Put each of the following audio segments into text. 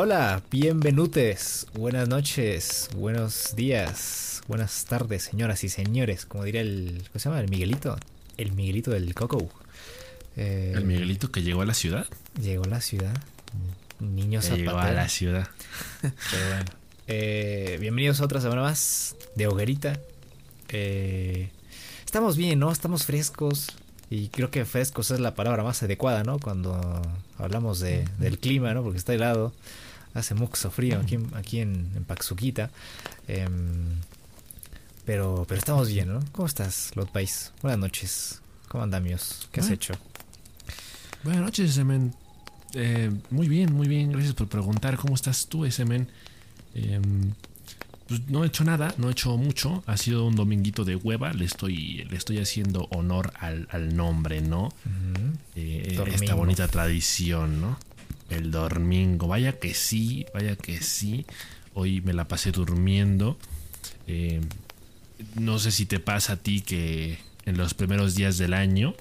Hola, bienvenutes, buenas noches, buenos días, buenas tardes, señoras y señores, como diría el, ¿cómo se llama? El Miguelito, el Miguelito del Coco. Eh, el Miguelito que llegó a la ciudad. Llegó a la ciudad, niño zapatero. Llegó a la ciudad. Pero bueno, eh, bienvenidos a otra semana más de Hoguerita. Eh, estamos bien, ¿no? Estamos frescos. Y creo que frescos es la palabra más adecuada, ¿no? Cuando hablamos de, del clima, ¿no? Porque está helado. Hace mucho frío aquí, aquí en, en Paxuquita. Em, pero, pero estamos bien, ¿no? ¿Cómo estás, Lot País? Buenas noches. ¿Cómo andamios? ¿Qué has hecho? Buenas noches, Semen. Eh, muy bien, muy bien. Gracias por preguntar. ¿Cómo estás tú, Semen? Eh, pues no he hecho nada, no he hecho mucho. Ha sido un dominguito de hueva. Le estoy, le estoy haciendo honor al, nombre, ¿no? Eh, esta bonita tradición, ¿no? El domingo. Vaya que sí, vaya que sí. Hoy me la pasé durmiendo. Eh, no sé si te pasa a ti que en los primeros días del año.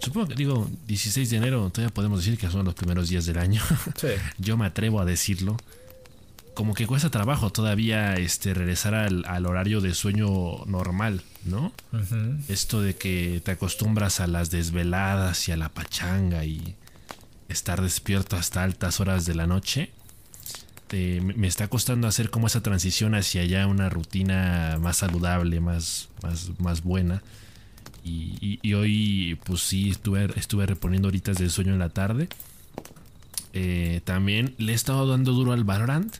Supongo que digo 16 de enero, todavía podemos decir que son los primeros días del año. Yo me atrevo a decirlo como que cuesta trabajo todavía este, regresar al, horario de sueño normal, ¿no? Esto de que te acostumbras a las desveladas y a la pachanga y estar despierto hasta altas horas de la noche. me está costando hacer como esa transición hacia ya una rutina más saludable, más, más, más buena. Y, hoy, pues sí, estuve, estuve reponiendo horitas de sueño en la tarde. Eh, también le he estado dando duro al Valorant.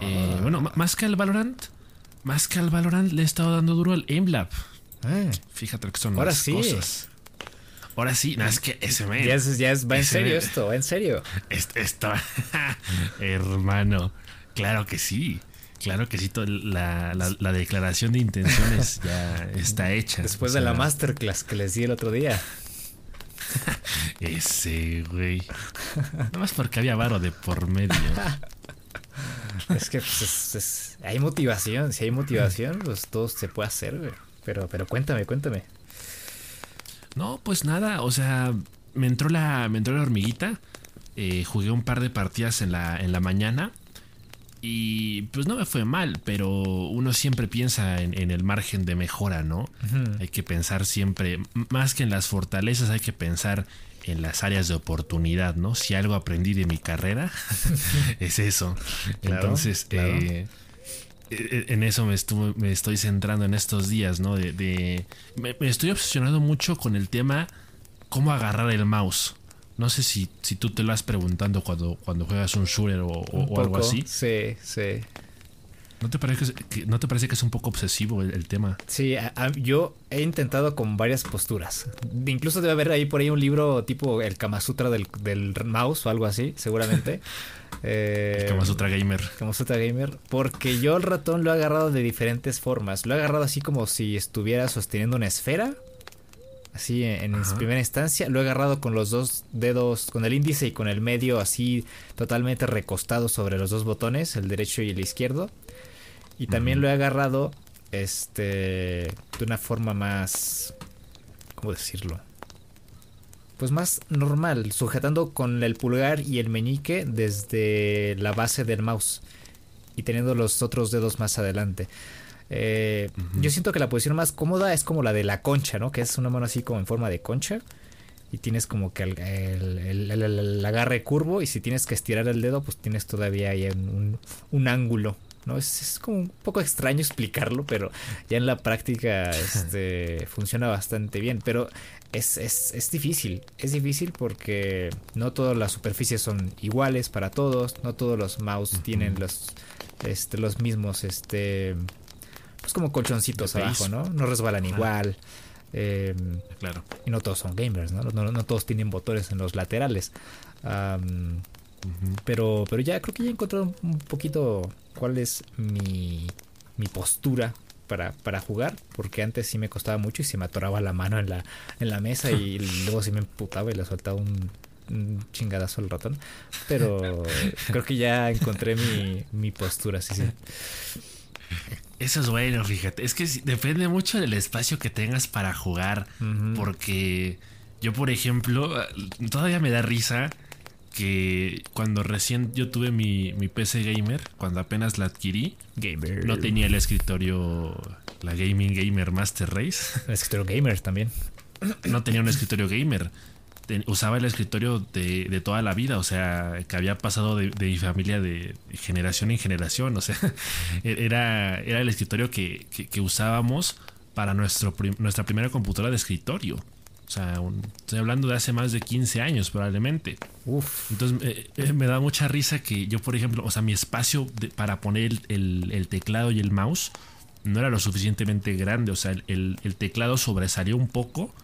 Eh, bueno, más que al Valorant, más que al Valorant le he estado dando duro al AimLab. Eh. Fíjate que son Ahora las cosas. Ahora sí, no, es que ese me. Ya, es, ya es, va en serio esto, va en serio. Esto, hermano, claro que sí. Claro que sí, la, la, declaración de intenciones ya está hecha. Después de la masterclass que les di el otro día. Ese, güey. Nada más porque había varo de por medio. es que pues, hay motivación, si hay motivación, pues todo se puede hacer, Pero, pero cuéntame, cuéntame. No, pues nada, o sea, me entró la, me entró la hormiguita. Eh, jugué un par de partidas en la, en la mañana. Y pues no me fue mal, pero uno siempre piensa en, el margen de mejora, ¿no? Hay que pensar siempre, más que en las fortalezas, hay que pensar en las áreas de oportunidad, ¿no? Si algo aprendí de mi carrera, es eso. Entonces, eh, eh, en eso me, me, estoy centrando en estos días, ¿no? De, me, estoy obsesionando mucho con el tema cómo agarrar el mouse. No sé si, si tú te lo has preguntando cuando, cuando juegas un shooter o, algo así. Sí, sí. ¿No te parece que, no te parece que es un poco obsesivo el, tema? Sí, yo he intentado con varias posturas. Incluso debe haber ahí por ahí un libro tipo el Kama Sutra del, mouse o algo así, seguramente. eh, el Kama Sutra Gamer. Kama Sutra Gamer. Porque yo el ratón lo he agarrado de diferentes formas. Lo he agarrado así como si estuviera sosteniendo una esfera. Así en, en primera instancia. Lo he agarrado con los dos dedos, con el índice y con el medio así totalmente recostado sobre los dos botones, el derecho y el izquierdo. Y también lo he agarrado este de una forma más ¿cómo decirlo? Pues más normal, sujetando con el pulgar y el meñique desde la base del mouse y teniendo los otros dedos más adelante. Eh, yo siento que la posición más cómoda es como la de la concha, ¿no? Que es una mano así como en forma de concha. Y tienes como que el, agarre curvo. Y si tienes que estirar el dedo, pues tienes todavía ahí un, un ángulo ¿no? Es, como un poco extraño explicarlo, pero ya en la práctica este, funciona bastante bien. Pero es, es, difícil, es difícil porque no todas las superficies son iguales para todos, no todos los mouse tienen los, este, los mismos, este, pues como colchoncitos abajo, ¿no? No resbalan igual. Em, claro. Y no todos son gamers, ¿no? No, todos tienen botones en los laterales. pero, pero ya creo que ya he encontrado un poquito cuál es mi, mi postura para, para, jugar, porque antes sí me costaba mucho y se me atoraba la mano en la, en la mesa y luego sí me emputaba y le soltaba un, chingadazo al ratón. Pero creo que ya encontré mi, mi postura, sí, sí. Eso es bueno, fíjate. Es que depende mucho del espacio que tengas para jugar. Porque yo, por ejemplo, todavía me da risa que cuando recién yo tuve mi, mi PC gamer, cuando apenas la adquirí, Gamer. no tenía el escritorio, la Gaming Gamer Master Race. El escritorio gamer también. no tenía un escritorio gamer. Usaba el escritorio de, de toda la vida, o sea, que había pasado de, de mi familia de generación en generación, o sea, era, era el escritorio que, que- que usábamos para nuestro nuestra primera computadora de escritorio. O sea, un- estoy hablando de hace más de 15 años probablemente. Uf. Entonces eh, eh, me da mucha risa que yo, por ejemplo, o sea, mi espacio de- para poner el, el- el teclado y el mouse no era lo suficientemente grande. O sea, el, teclado sobresalió un poco.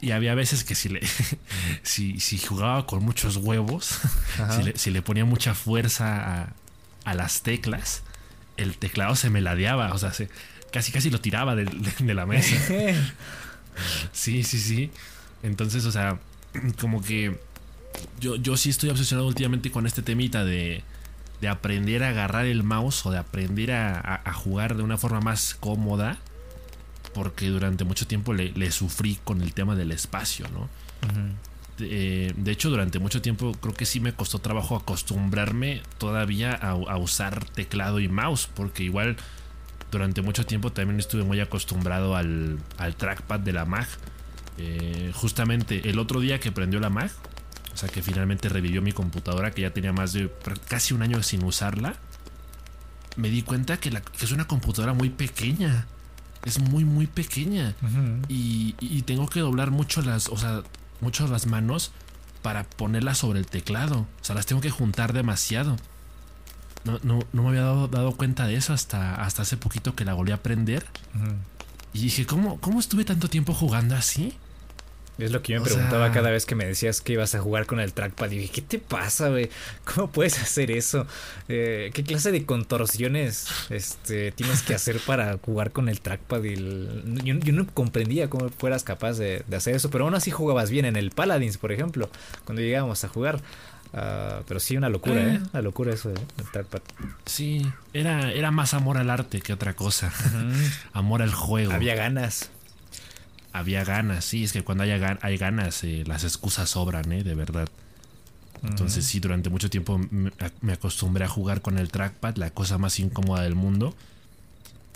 Y había veces que si le si, si jugaba con muchos huevos, si le, si le ponía mucha fuerza a, a las teclas, el teclado se me ladeaba. O sea, se- casi casi lo tiraba de, de la mesa. Sí, sí, sí. Entonces, o sea, como que yo, yo sí estoy obsesionado últimamente con este temita de, de aprender a agarrar el mouse o de aprender a, a- a jugar de una forma más cómoda. Porque durante mucho tiempo le, le sufrí con el tema del espacio, ¿no? De, de hecho, durante mucho tiempo creo que sí me costó trabajo acostumbrarme todavía a, a usar teclado y mouse. Porque igual durante mucho tiempo también estuve muy acostumbrado al, al trackpad de la Mac. Eh, justamente el otro día que prendió la Mac, o sea que finalmente revivió mi computadora que ya tenía más de casi un año sin usarla, me di cuenta que, la- que es una computadora muy pequeña. Es muy, muy pequeña. Y, y tengo que doblar mucho las, o sea, mucho las manos para ponerlas sobre el teclado. O sea, las tengo que juntar demasiado. No, no, no me había dado, dado cuenta de eso hasta, hasta hace poquito que la volví a aprender. Y dije, ¿cómo, ¿cómo estuve tanto tiempo jugando así? Es lo que yo me O preguntaba sea- cada vez que me decías que ibas a jugar con el trackpad. Y dije, ¿qué te pasa, güey? ¿Cómo puedes hacer eso? Eh, ¿Qué clase de contorsiones este, tienes que hacer para jugar con el trackpad? Y el- yo, yo no comprendía cómo fueras capaz de, de hacer eso, pero aún así jugabas bien en el Paladins, por ejemplo, cuando llegábamos a jugar. Ah, pero sí, una locura, Eh. ¿eh? Una locura eso, ¿eh? El trackpad. Sí, era, era más amor al arte que otra cosa. amor al juego. Había ganas. Había ganas, sí, es que cuando haya gan- hay ganas, eh, las excusas sobran, ¿eh? De verdad. Entonces sí, durante mucho tiempo me, me acostumbré a jugar con el trackpad, la cosa más incómoda del mundo.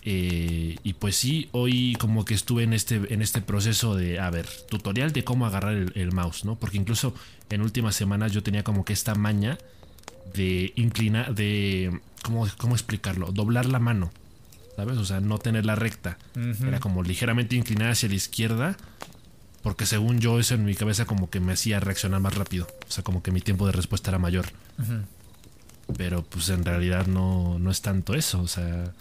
Eh, y pues sí, hoy como que estuve en este, en este proceso de, a ver, tutorial de cómo agarrar el, el mouse, ¿no? Porque incluso en últimas semanas yo tenía como que esta maña de inclinar, de, ¿cómo, ¿cómo explicarlo? Doblar la mano, ¿sabes? O sea, no tenerla recta. Era como ligeramente inclinada hacia la izquierda. Porque según yo, eso en mi cabeza como que me hacía reaccionar más rápido. O sea, como que mi tiempo de respuesta era mayor. Pero pues en realidad no, no es tanto eso. O sea,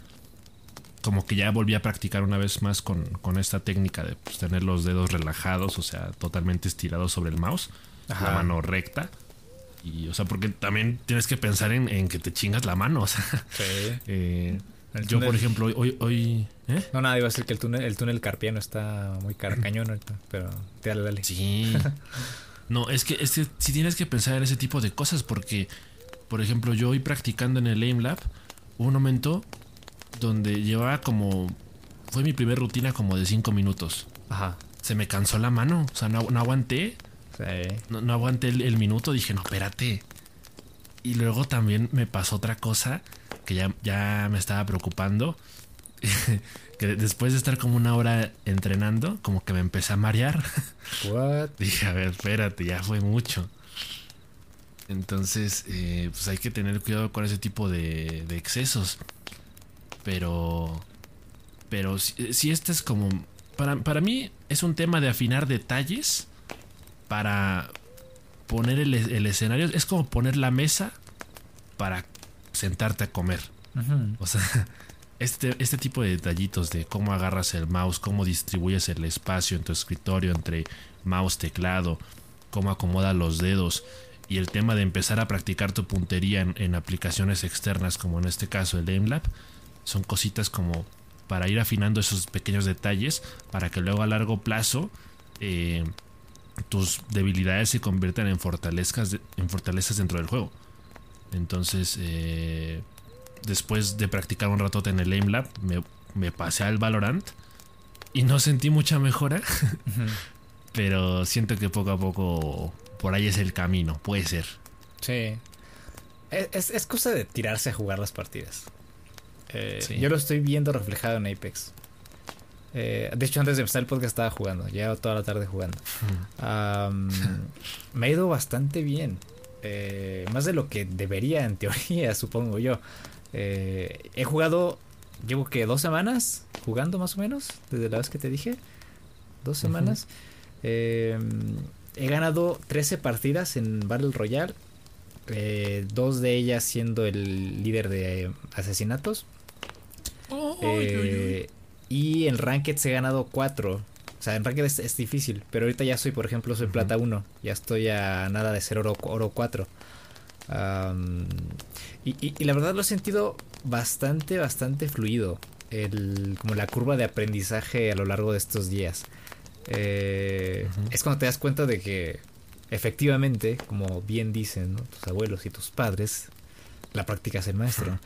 como que ya volví a practicar una vez más con, con esta técnica de pues, tener los dedos relajados, o sea, totalmente estirados sobre el mouse. Ajá. La mano recta. Y, o sea, porque también tienes que pensar en, en que te chingas la mano. O sea, Sí. eh, yo, por ejemplo, hoy, hoy, ¿eh? No, nada, iba a decir que el túnel, el túnel carpiano está muy car cañón ahorita, pero dale, dale. Sí. No, es que, es que sí tienes que pensar en ese tipo de cosas porque, por ejemplo, yo hoy practicando en el Aim Lab, hubo un momento donde llevaba como... Fue mi primera rutina como de 5 minutos. Ajá. Se me cansó la mano, o sea, no, no aguanté, Sí. no, no aguanté el, el minuto, dije, no, espérate. Y luego también me pasó otra cosa que ya, ya me estaba preocupando. que después de estar como una hora entrenando, como que me empecé a marear. What? Dije, a ver, espérate, ya fue mucho. Entonces, eh, pues hay que tener cuidado con ese tipo de, de excesos. Pero, pero si, si este es como, para, para mí es un tema de afinar detalles para poner el, el escenario. Es como poner la mesa para sentarte a comer. O sea, este, este tipo de detallitos de cómo agarras el mouse, cómo distribuyes el espacio en tu escritorio entre mouse, teclado, cómo acomodas los dedos y el tema de empezar a practicar tu puntería en, en aplicaciones externas como en este caso el AimLab son cositas como para ir afinando esos pequeños detalles para que luego a largo plazo eh, tus debilidades se conviertan en fortalezas, en fortalezas dentro del juego. Entonces, eh, después de practicar un ratote en el Aim Lab, me, me pasé al Valorant y no sentí mucha mejora, pero siento que poco a poco por ahí es el camino, puede ser. Sí. Es, es, cosa de tirarse a jugar las partidas. Eh, yo lo estoy viendo reflejado en Apex. Eh, de hecho, antes de empezar el podcast estaba jugando. Llevo toda la tarde jugando. me ha ido bastante bien. Eh, más de lo que debería en teoría, supongo yo. he jugado, llevo que dos semanas jugando más o menos, desde la vez que te dije. Dos semanas. he ganado 13 partidas en Battle Royale. Dos de ellas siendo el líder de asesinatos. Eh, y en Ranked se he ganado 4. O sea, en Ranked es, difícil. Pero ahorita ya soy, por ejemplo, soy plata 1. Ya estoy a nada de ser oro, oro 4. y, la verdad lo he sentido bastante, bastante fluido. El, como la curva de aprendizaje a lo largo de estos días. Eh, es cuando te das cuenta de que efectivamente, como bien dicen tus abuelos y tus padres, la práctica es el maestro.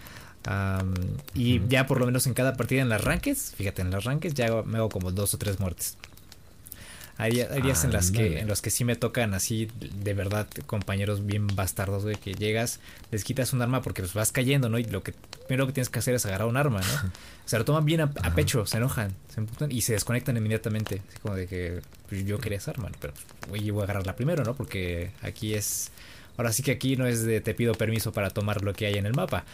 Y ya por lo menos en cada partida en las rankings, fíjate, en las rankings ya me hago como dos o tres muertes. Hay, días en las que en los que sí me tocan así de verdad compañeros bien bastardos, güey, que llegas, les quitas un arma porque pues vas cayendo, ¿no? Y lo que primero que tienes que hacer es agarrar un arma, ¿no? Se lo toman bien a, pecho, se enojan, se emputan y se desconectan inmediatamente. Así como de que pues, yo quería esa arma, pero pues, voy a agarrarla primero, ¿no? Porque aquí es... Ahora sí que aquí no es de te pido permiso para tomar lo que hay en el mapa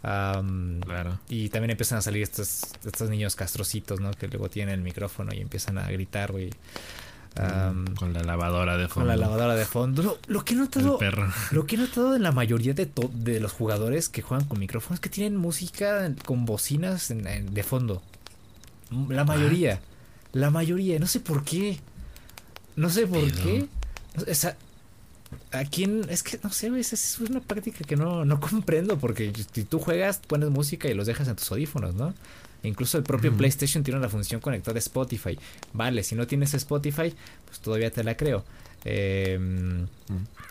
claro. Y también empiezan a salir estos, estos niños castrocitos, ¿no? Que luego tienen el micrófono y empiezan a gritar, güey. Mm, con la lavadora de fondo. Con la lavadora de fondo. Lo, que he notado. Lo que he notado en la mayoría de, de los jugadores que juegan con micrófonos es que tienen música con bocinas de fondo. La mayoría. La mayoría. No sé por qué. No sé por qué. O sea, ¿A quién? Es que no sé, es, una práctica que no, no comprendo porque si tú juegas, pones música y los dejas en tus audífonos, ¿no? Incluso el propio PlayStation tiene una función conectada a Spotify. Vale, si no tienes Spotify, pues todavía te la creo. Em,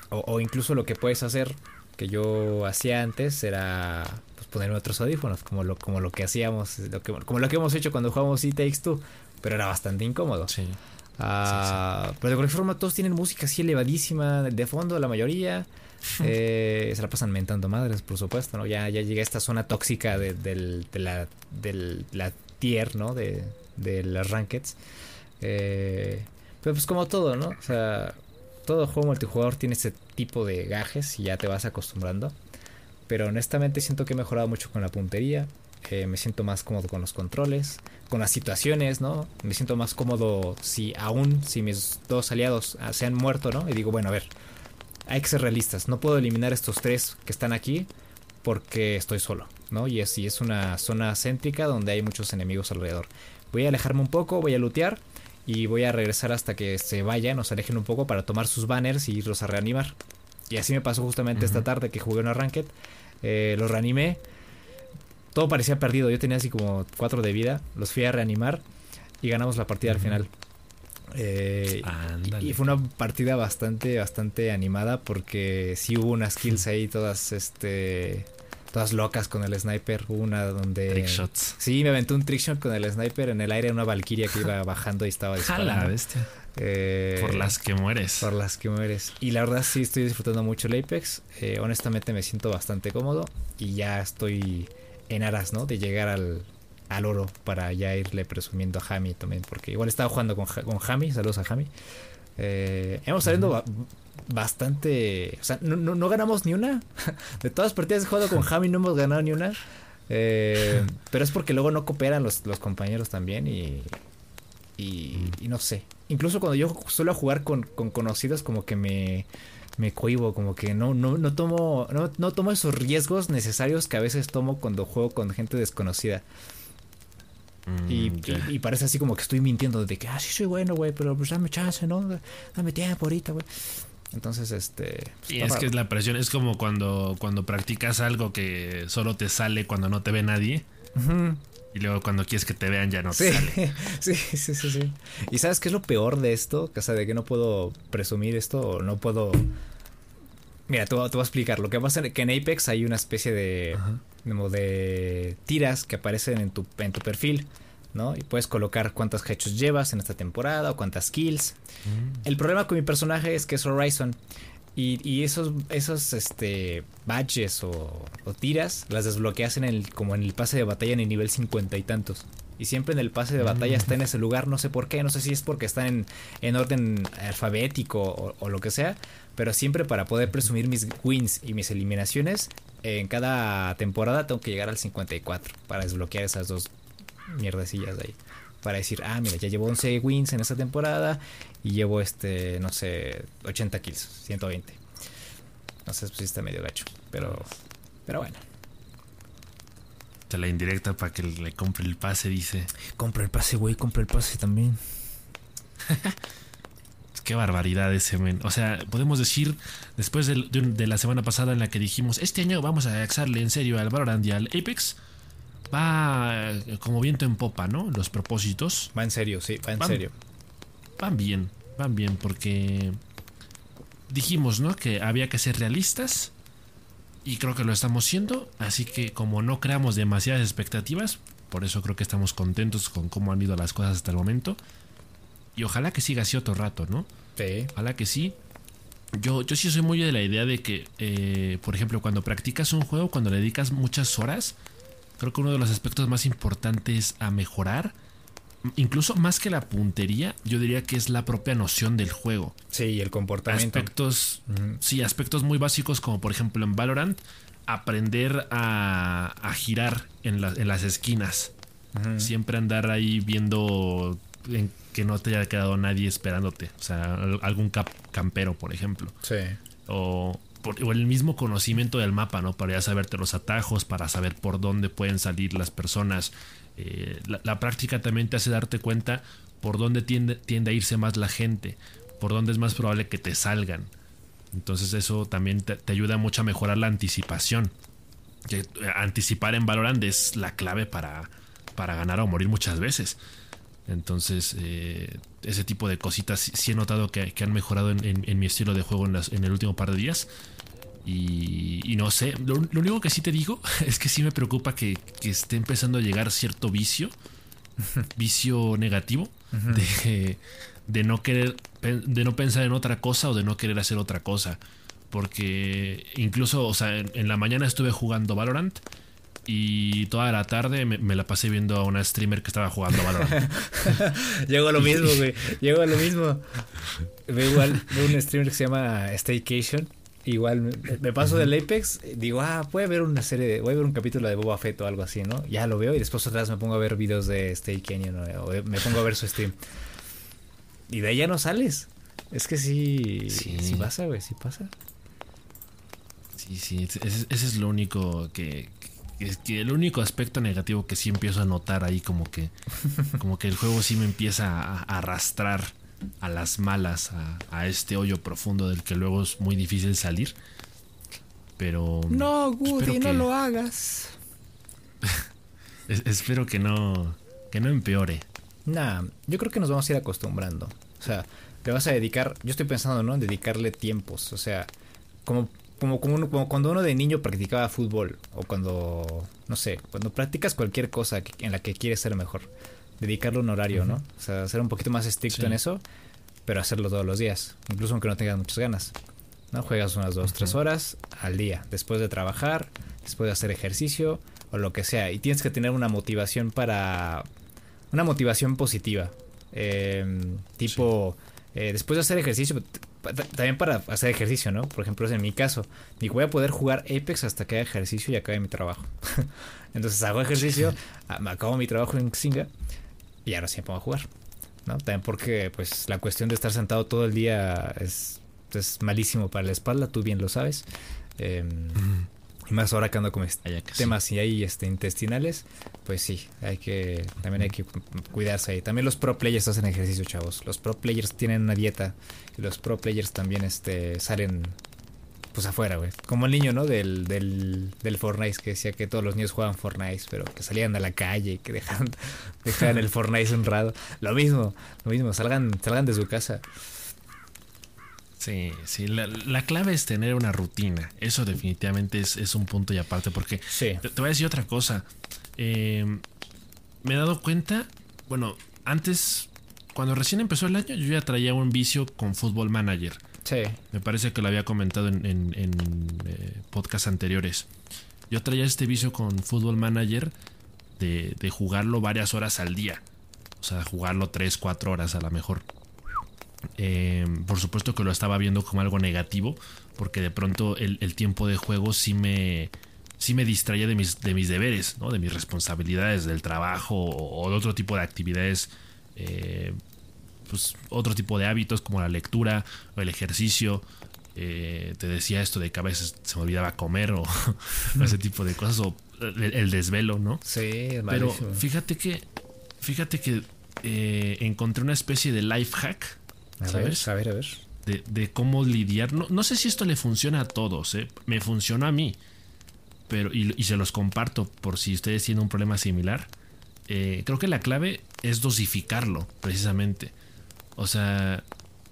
o, incluso lo que puedes hacer, que yo hacía antes, era pues, poner otros audífonos, como lo, como lo que hacíamos, lo que, como lo que hemos hecho cuando jugamos It Takes Two, pero era bastante incómodo. Sí. Ah, pero de cualquier forma, todos tienen música así elevadísima de fondo, la mayoría. Eh, se la pasan mentando madres, por supuesto, ¿no? Ya, ya llega esta zona tóxica de, la, la tier, ¿no? De, de las rankeds. Eh, pero pues como todo, ¿no? O sea, todo juego multijugador tiene ese tipo de gajes y ya te vas acostumbrando. Pero honestamente siento que he mejorado mucho con la puntería. Eh, me siento más cómodo con los controles, con las situaciones, ¿no? Me siento más cómodo si aún, si mis dos aliados ah, se han muerto, ¿no? Y digo, bueno, a ver, hay que ser realistas, no puedo eliminar estos tres que están aquí porque estoy solo, ¿no? Y es, y es una zona céntrica donde hay muchos enemigos alrededor. Voy a alejarme un poco, voy a lootear y voy a regresar hasta que se vayan o se alejen un poco para tomar sus banners y irlos a reanimar. Y así me pasó justamente esta tarde que jugué una Ranked. Eh, los reanimé todo parecía perdido. Yo tenía así como cuatro de vida. Los fui a reanimar y ganamos la partida al final. Eh, y, fue una partida bastante, bastante animada porque sí hubo unas kills ahí todas, este, todas locas con el sniper. Hubo una donde... Trickshots. Sí, me aventó un trickshot con el sniper en el aire, una valquiria que iba bajando y estaba disparando. bestia. Eh, por las que mueres. Por las que mueres. Y la verdad sí estoy disfrutando mucho el Apex. Eh, honestamente me siento bastante cómodo y ya estoy en aras, ¿no? De llegar al, al oro para ya irle presumiendo a Jami también, porque igual estaba jugando con, con Jami, saludos a Jami. Eh, hemos saliendo bastante, o sea, no, no, ganamos ni una. De todas las partidas que he jugado con Jami no hemos ganado ni una. Eh, pero es porque luego no cooperan los, los compañeros también y, y, y, no sé. Incluso cuando yo suelo jugar con, con conocidos como que me me cohibo, como que no, no, no tomo, no, no tomo esos riesgos necesarios que a veces tomo cuando juego con gente desconocida. Mm, y, y, parece así como que estoy mintiendo de que, ah, sí soy bueno, güey, pero pues dame chance, ¿no? Dame tiempo ahorita, güey. Entonces, este... Pues, y es que es la presión, es como cuando, cuando practicas algo que solo te sale cuando no te ve nadie. Y luego cuando quieres que te vean ya no te sale. Sí, sí, sí, sí. ¿Y sabes qué es lo peor de esto? O sea, de que no puedo presumir esto o no puedo... Mira, te voy, a explicar. Lo que pasa es que en Apex hay una especie de... Como de tiras que aparecen en tu, en tu perfil. ¿no? Y puedes colocar cuántas hechos llevas en esta temporada o cuántas kills. Mm. El problema con mi personaje es que es Horizon. Y, esos, esos este, badges o, tiras las desbloqueas en el, como en el pase de batalla en el nivel cincuenta y tantos. Y siempre en el pase de batalla está en ese lugar, no sé por qué, no sé si es porque está en, en orden alfabético o, lo que sea, pero siempre para poder presumir mis wins y mis eliminaciones, en cada temporada tengo que llegar al 54 para desbloquear esas dos mierdecillas de ahí. Para decir, ah, mira, ya llevo 11 wins en esta temporada y llevo este, no sé, 80 kills, 120. No sé, pues sí está medio gacho, pero, pero bueno. Te la indirecta para que le compre el pase, dice. Compra el pase, güey, compra el pase también. Qué barbaridad ese men. O sea, podemos decir, después de, la semana pasada en la que dijimos, este año vamos a echarle en serio al Valorant y al Apex, va como viento en popa, ¿no? Los propósitos. Va en serio, sí, va en serio. Van bien, van bien, porque dijimos, ¿no? Que había que ser realistas. Y creo que lo estamos siendo. Así que como no creamos demasiadas expectativas, por eso creo que estamos contentos con cómo han ido las cosas hasta el momento. Y ojalá que siga así otro rato, ¿no? Sí. Ojalá que sí. Yo, yo sí soy muy de la idea de que, eh, por ejemplo, cuando practicas un juego, cuando le dedicas muchas horas, creo que uno de los aspectos más importantes a mejorar, incluso más que la puntería, yo diría que es la propia noción del juego. Sí, el comportamiento. Aspectos, sí, aspectos muy básicos como por ejemplo en Valorant, aprender a, a girar en, en, las esquinas. Siempre andar ahí viendo en que no te haya quedado nadie esperándote. O sea, algún campero, por ejemplo. Sí. O, el mismo conocimiento del mapa, ¿no? Para ya saberte los atajos, para saber por dónde pueden salir las personas. Eh, la, práctica también te hace darte cuenta por dónde tiende, tiende a irse más la gente, por dónde es más probable que te salgan. Entonces eso también te, ayuda mucho a mejorar la anticipación. Que, eh, anticipar en Valorant es la clave para, para ganar o morir muchas veces. Entonces, eh, ese tipo de cositas sí, he notado que, han mejorado en, mi estilo de juego en, el último par de días. Y, no sé, lo, único que sí te digo es que sí me preocupa que, esté empezando a llegar cierto vicio, vicio negativo, de, no querer, de no pensar en otra cosa o de no querer hacer otra cosa. Porque incluso, o sea, en la mañana estuve jugando Valorant y toda la tarde me, la pasé viendo a una streamer que estaba jugando Valorant. Llego a lo mismo, güey. Llego a lo mismo. Veo igual, veo un streamer que se llama Staycation. Igual me, paso del Apex, digo, ah, a ver una serie, de, voy a ver un capítulo de Boba Fett o algo así, ¿no? Ya lo veo y después vez me pongo a ver videos de Staycation o me pongo a ver su stream. Y de ahí ya no sales. Es que sí, sí, pasa, güey, sí pasa. Sí, sí, ese, es lo único que, es que el único aspecto negativo que sí empiezo a notar ahí como que como que el juego sí me empieza a, arrastrar a las malas a, este hoyo profundo del que luego es muy difícil salir. Pero no Woody no lo hagas. Espero que no que no empeore. Nah yo creo que nos vamos a ir acostumbrando. O sea te vas a dedicar yo estoy pensando no en dedicarle tiempos. O sea como como, como, cuando uno de niño practicaba fútbol o cuando, no sé, cuando practicas cualquier cosa en la que quieres ser mejor, dedicarle un horario, ¿no? O sea, ser un poquito más estricto en eso, pero hacerlo todos los días, incluso aunque no tengas muchas ganas. ¿no? Juegas unas dos, tres horas al día, después de trabajar, después de hacer ejercicio o lo que sea. Y tienes que tener una motivación para... Una motivación positiva. Em, tipo, eh, después de hacer ejercicio, también para hacer ejercicio, ¿no? Por ejemplo, en mi caso, ni voy a poder jugar Apex hasta que haga ejercicio y acabe mi trabajo. Entonces hago ejercicio, ah, me acabo mi trabajo en Xinga y ahora sí me pongo a jugar, ¿no? También porque, pues, la cuestión de estar sentado todo el día es, es malísimo para la espalda, tú bien lo sabes. Em, y más ahora que ando con temas y ahí este, intestinales, pues sí, hay que también hay que cuidarse ahí. También los pro players hacen ejercicio, chavos. Los pro players tienen una dieta y los pro players también este, salen pues afuera, güey. Como el niño, ¿no? Del, del, del Fortnite que decía que todos los niños juegan Fortnite, pero que salían a la calle y que dejaban, dejaban el Fortnite honrado. Lo mismo, lo mismo, salgan, salgan de su casa. Sí, sí, la, clave es tener una rutina. Eso definitivamente es, un punto y aparte, porque te, voy a decir otra cosa. Em, me he dado cuenta, bueno, antes, cuando recién empezó el año, yo ya traía un vicio con Football Manager. Sí. Me parece que lo había comentado en, en, en eh, podcasts anteriores. Yo traía este vicio con Football Manager de, de, jugarlo varias horas al día. O sea, jugarlo 3, 4 horas a lo mejor. Eh, por supuesto que lo estaba viendo como algo negativo, porque de pronto el, el tiempo de juego sí me, sí me distraía de mis, de mis deberes, ¿no? de mis responsabilidades, del trabajo o, o de otro tipo de actividades eh, pues, otro tipo de hábitos como la lectura o el ejercicio. Eh, te decía esto de que a veces se me olvidaba comer o ese tipo de cosas o el, el desvelo, ¿no? Sí, es Pero fíjate que, fíjate que encontré una especie de life hack. A ¿sabes? ver, a ver, a ver. De, de cómo lidiar. No, no, sé si esto le funciona a todos, ¿eh? me funcionó a mí. Pero, y, y, se los comparto por si ustedes tienen un problema similar. Eh, creo que la clave es dosificarlo, precisamente. O sea,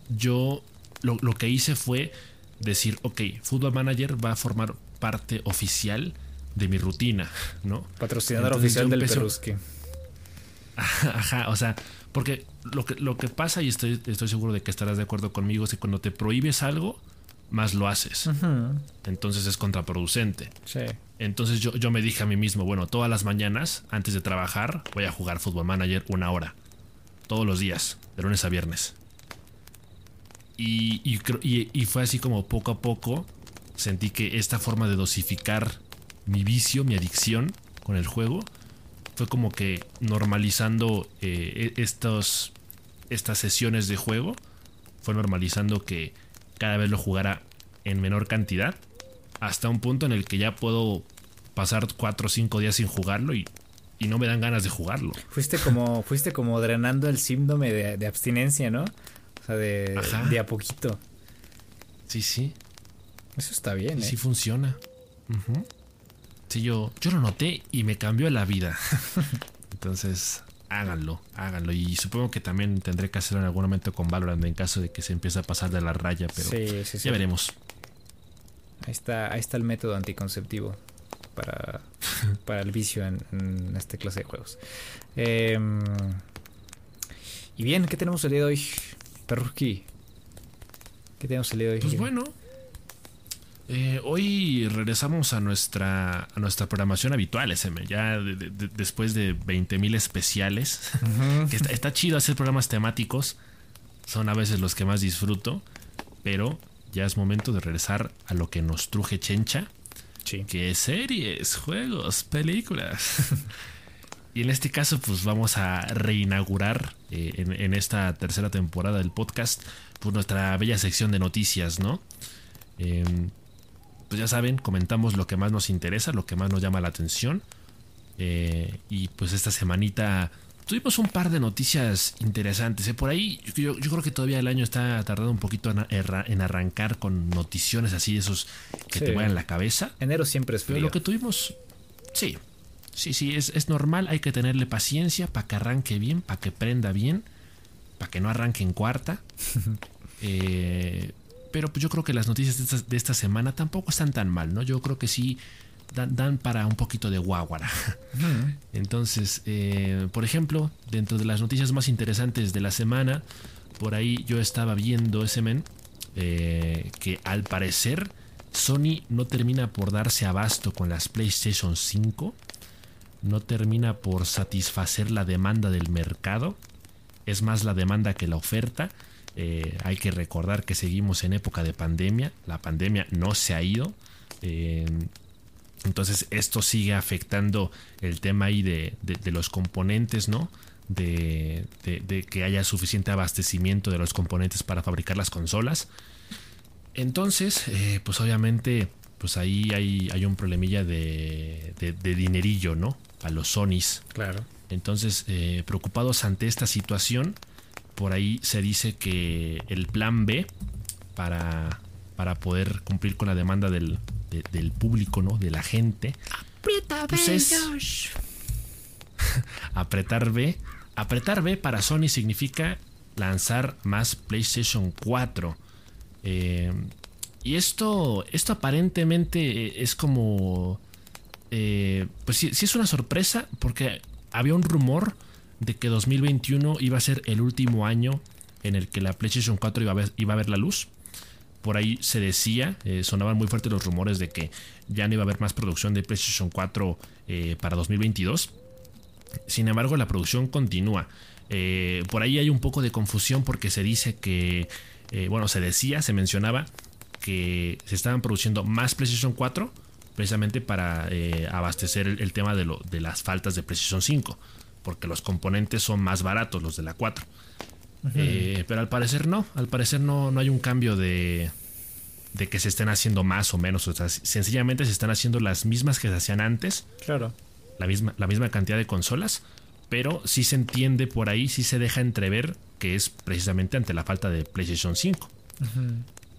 yo lo, lo, que hice fue decir, ok, Football Manager va a formar parte oficial de mi rutina, ¿no? Patrocinador Entonces, oficial del. Peruski. Ajá, o sea, porque lo que, lo que pasa, y estoy, estoy seguro de que estarás de acuerdo conmigo, es que cuando te prohíbes algo, más lo haces. Uh -huh. Entonces es contraproducente. Sí. Entonces yo, yo, me dije a mí mismo, bueno, todas las mañanas, antes de trabajar, voy a jugar Football Manager una hora. Todos los días, de lunes a viernes. Y, y, y, y fue así como poco a poco sentí que esta forma de dosificar mi vicio, mi adicción con el juego, fue como que normalizando eh, estos, estas sesiones de juego, fue normalizando que cada vez lo jugara en menor cantidad, hasta un punto en el que ya puedo pasar 4 o 5 días sin jugarlo y, y, no me dan ganas de jugarlo. Fuiste como, fuiste como drenando el síndrome de, de abstinencia, ¿no? O sea, de, de, a poquito. Sí, sí. Eso está bien, sí, ¿eh? Sí funciona. Uh -huh. Sí, yo, yo lo noté y me cambió la vida. Entonces, háganlo, háganlo. Y supongo que también tendré que hacerlo en algún momento con Valorant en caso de que se empiece a pasar de la raya, pero sí, sí, sí. ya veremos. Ahí está, ahí está el método anticonceptivo para, para el vicio en, en esta clase de juegos. Eh, y bien, ¿qué tenemos el día de hoy, Perruski? ¿Qué tenemos el día de hoy? Pues bueno, eh, hoy regresamos a nuestra, a nuestra programación habitual, SM, ya de, de, de, después de 20.000 especiales. Uh -huh. está, está, chido hacer programas temáticos, son a veces los que más disfruto, pero ya es momento de regresar a lo que nos truje Chencha, sí. que es series, juegos, películas. y en este caso, pues vamos a reinaugurar eh, en, en, esta tercera temporada del podcast pues nuestra bella sección de noticias, ¿no? Eh, pues ya saben, comentamos lo que más nos interesa, lo que más nos llama la atención. Eh, y pues esta semanita tuvimos un par de noticias interesantes. ¿eh? Por ahí yo, yo, creo que todavía el año está tardando un poquito en, en arrancar con noticiones así de esos que sí. te vuelan la cabeza. Enero siempre es frío. Pero lo que tuvimos, sí, sí, sí, es, es normal. Hay que tenerle paciencia para que arranque bien, para que prenda bien, para que no arranque en cuarta. eh, pero pues yo creo que las noticias de esta, de esta, semana tampoco están tan mal, ¿no? Yo creo que sí dan, dan para un poquito de guaguara. Entonces, eh, por ejemplo, dentro de las noticias más interesantes de la semana, por ahí yo estaba viendo ese men eh, que al parecer Sony no termina por darse abasto con las PlayStation 5, no termina por satisfacer la demanda del mercado, es más la demanda que la oferta. Eh, hay que recordar que seguimos en época de pandemia. La pandemia no se ha ido. Eh, entonces esto sigue afectando el tema ahí de, de, de los componentes, ¿no? De, de, que haya suficiente abastecimiento de los componentes para fabricar las consolas. Entonces, eh, pues obviamente, pues ahí hay, hay un problemilla de, dinerillo, ¿no? A los Sonys. Claro. Entonces, eh, preocupados ante esta situación, por ahí se dice que el plan B para, para poder cumplir con la demanda del, de, del público, ¿no? De la gente. Aprieta pues B, es apretar B. Apretar B para Sony significa lanzar más PlayStation 4. Eh, y esto, esto aparentemente es como... Eh, pues sí, sí es una sorpresa porque había un rumor de que 2021 iba a ser el último año en el que la PlayStation 4 iba a ver, iba a ver la luz. por ahí se decía, eh, sonaban muy fuertes los rumores de que ya no iba a haber más producción de PlayStation 4 eh, para 2022. Sin embargo, la producción continúa. por ahí hay un poco de confusión porque se dice que, bueno, se decía, se mencionaba que se estaban produciendo más PlayStation 4 precisamente para abastecer el, tema de, lo, de las faltas de PlayStation 5 porque los componentes son más baratos los de la 4. Eh, pero al parecer no, al parecer no, no hay un cambio de, de que se estén haciendo más o menos. O sea, sencillamente se están haciendo las mismas que se hacían antes. Claro. La misma, la misma cantidad de consolas. Pero sí se entiende por ahí, sí se deja entrever que es precisamente ante la falta de PlayStation 5.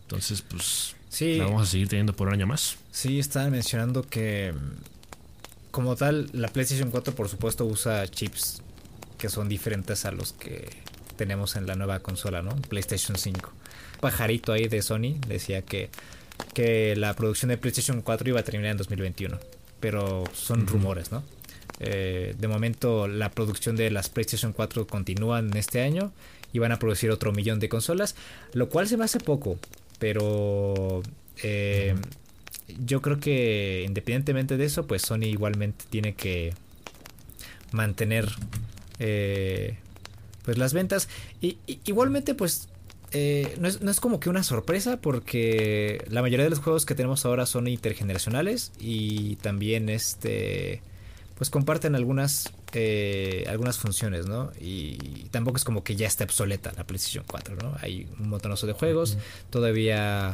Entonces, pues sí. la vamos a seguir teniendo por un año más. Sí, estaban mencionando que como tal, la PlayStation 4 por supuesto usa chips que son diferentes a los que tenemos en la nueva consola, ¿no? PlayStation 5. Pajarito ahí de Sony decía que, que la producción de PlayStation 4 iba a terminar en 2021, pero son rumores, ¿no? Eh, de momento la producción de las PlayStation 4 continúa en este año y van a producir otro millón de consolas, lo cual se me hace poco, pero eh, yo creo que independientemente de eso, pues Sony igualmente tiene que mantener eh, pues las ventas. Y, igualmente, pues eh, no, es, no, es, como que una sorpresa porque la mayoría de los juegos que tenemos ahora son intergeneracionales y también este pues comparten algunas eh, algunas funciones, ¿no? Y tampoco es como que ya está obsoleta la PlayStation 4, ¿no? Hay un montonazo de juegos, todavía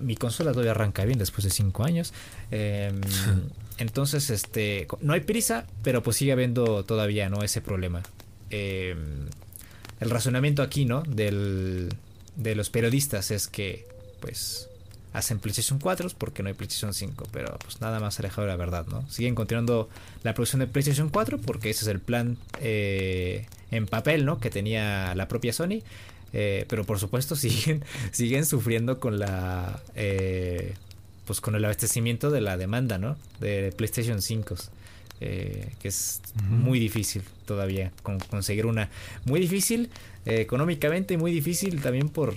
mi consola todavía arranca bien después de 5 años. Em, entonces, este, no hay prisa, pero pues sigue habiendo todavía, ¿no? Ese problema. Em, el razonamiento aquí, ¿no? Del, de los periodistas es que, pues, hacen PlayStation 4 porque no hay PlayStation 5, pero pues nada más alejado de la verdad, ¿no? Siguen continuando la producción de PlayStation 4 porque ese es el plan eh, en papel, ¿no? Que tenía la propia Sony. Eh, pero por supuesto siguen, siguen sufriendo con la eh, pues con el abastecimiento de la demanda, ¿no? De PlayStation 5. Eh, que es muy difícil todavía conseguir una. Muy difícil económicamente y muy difícil también por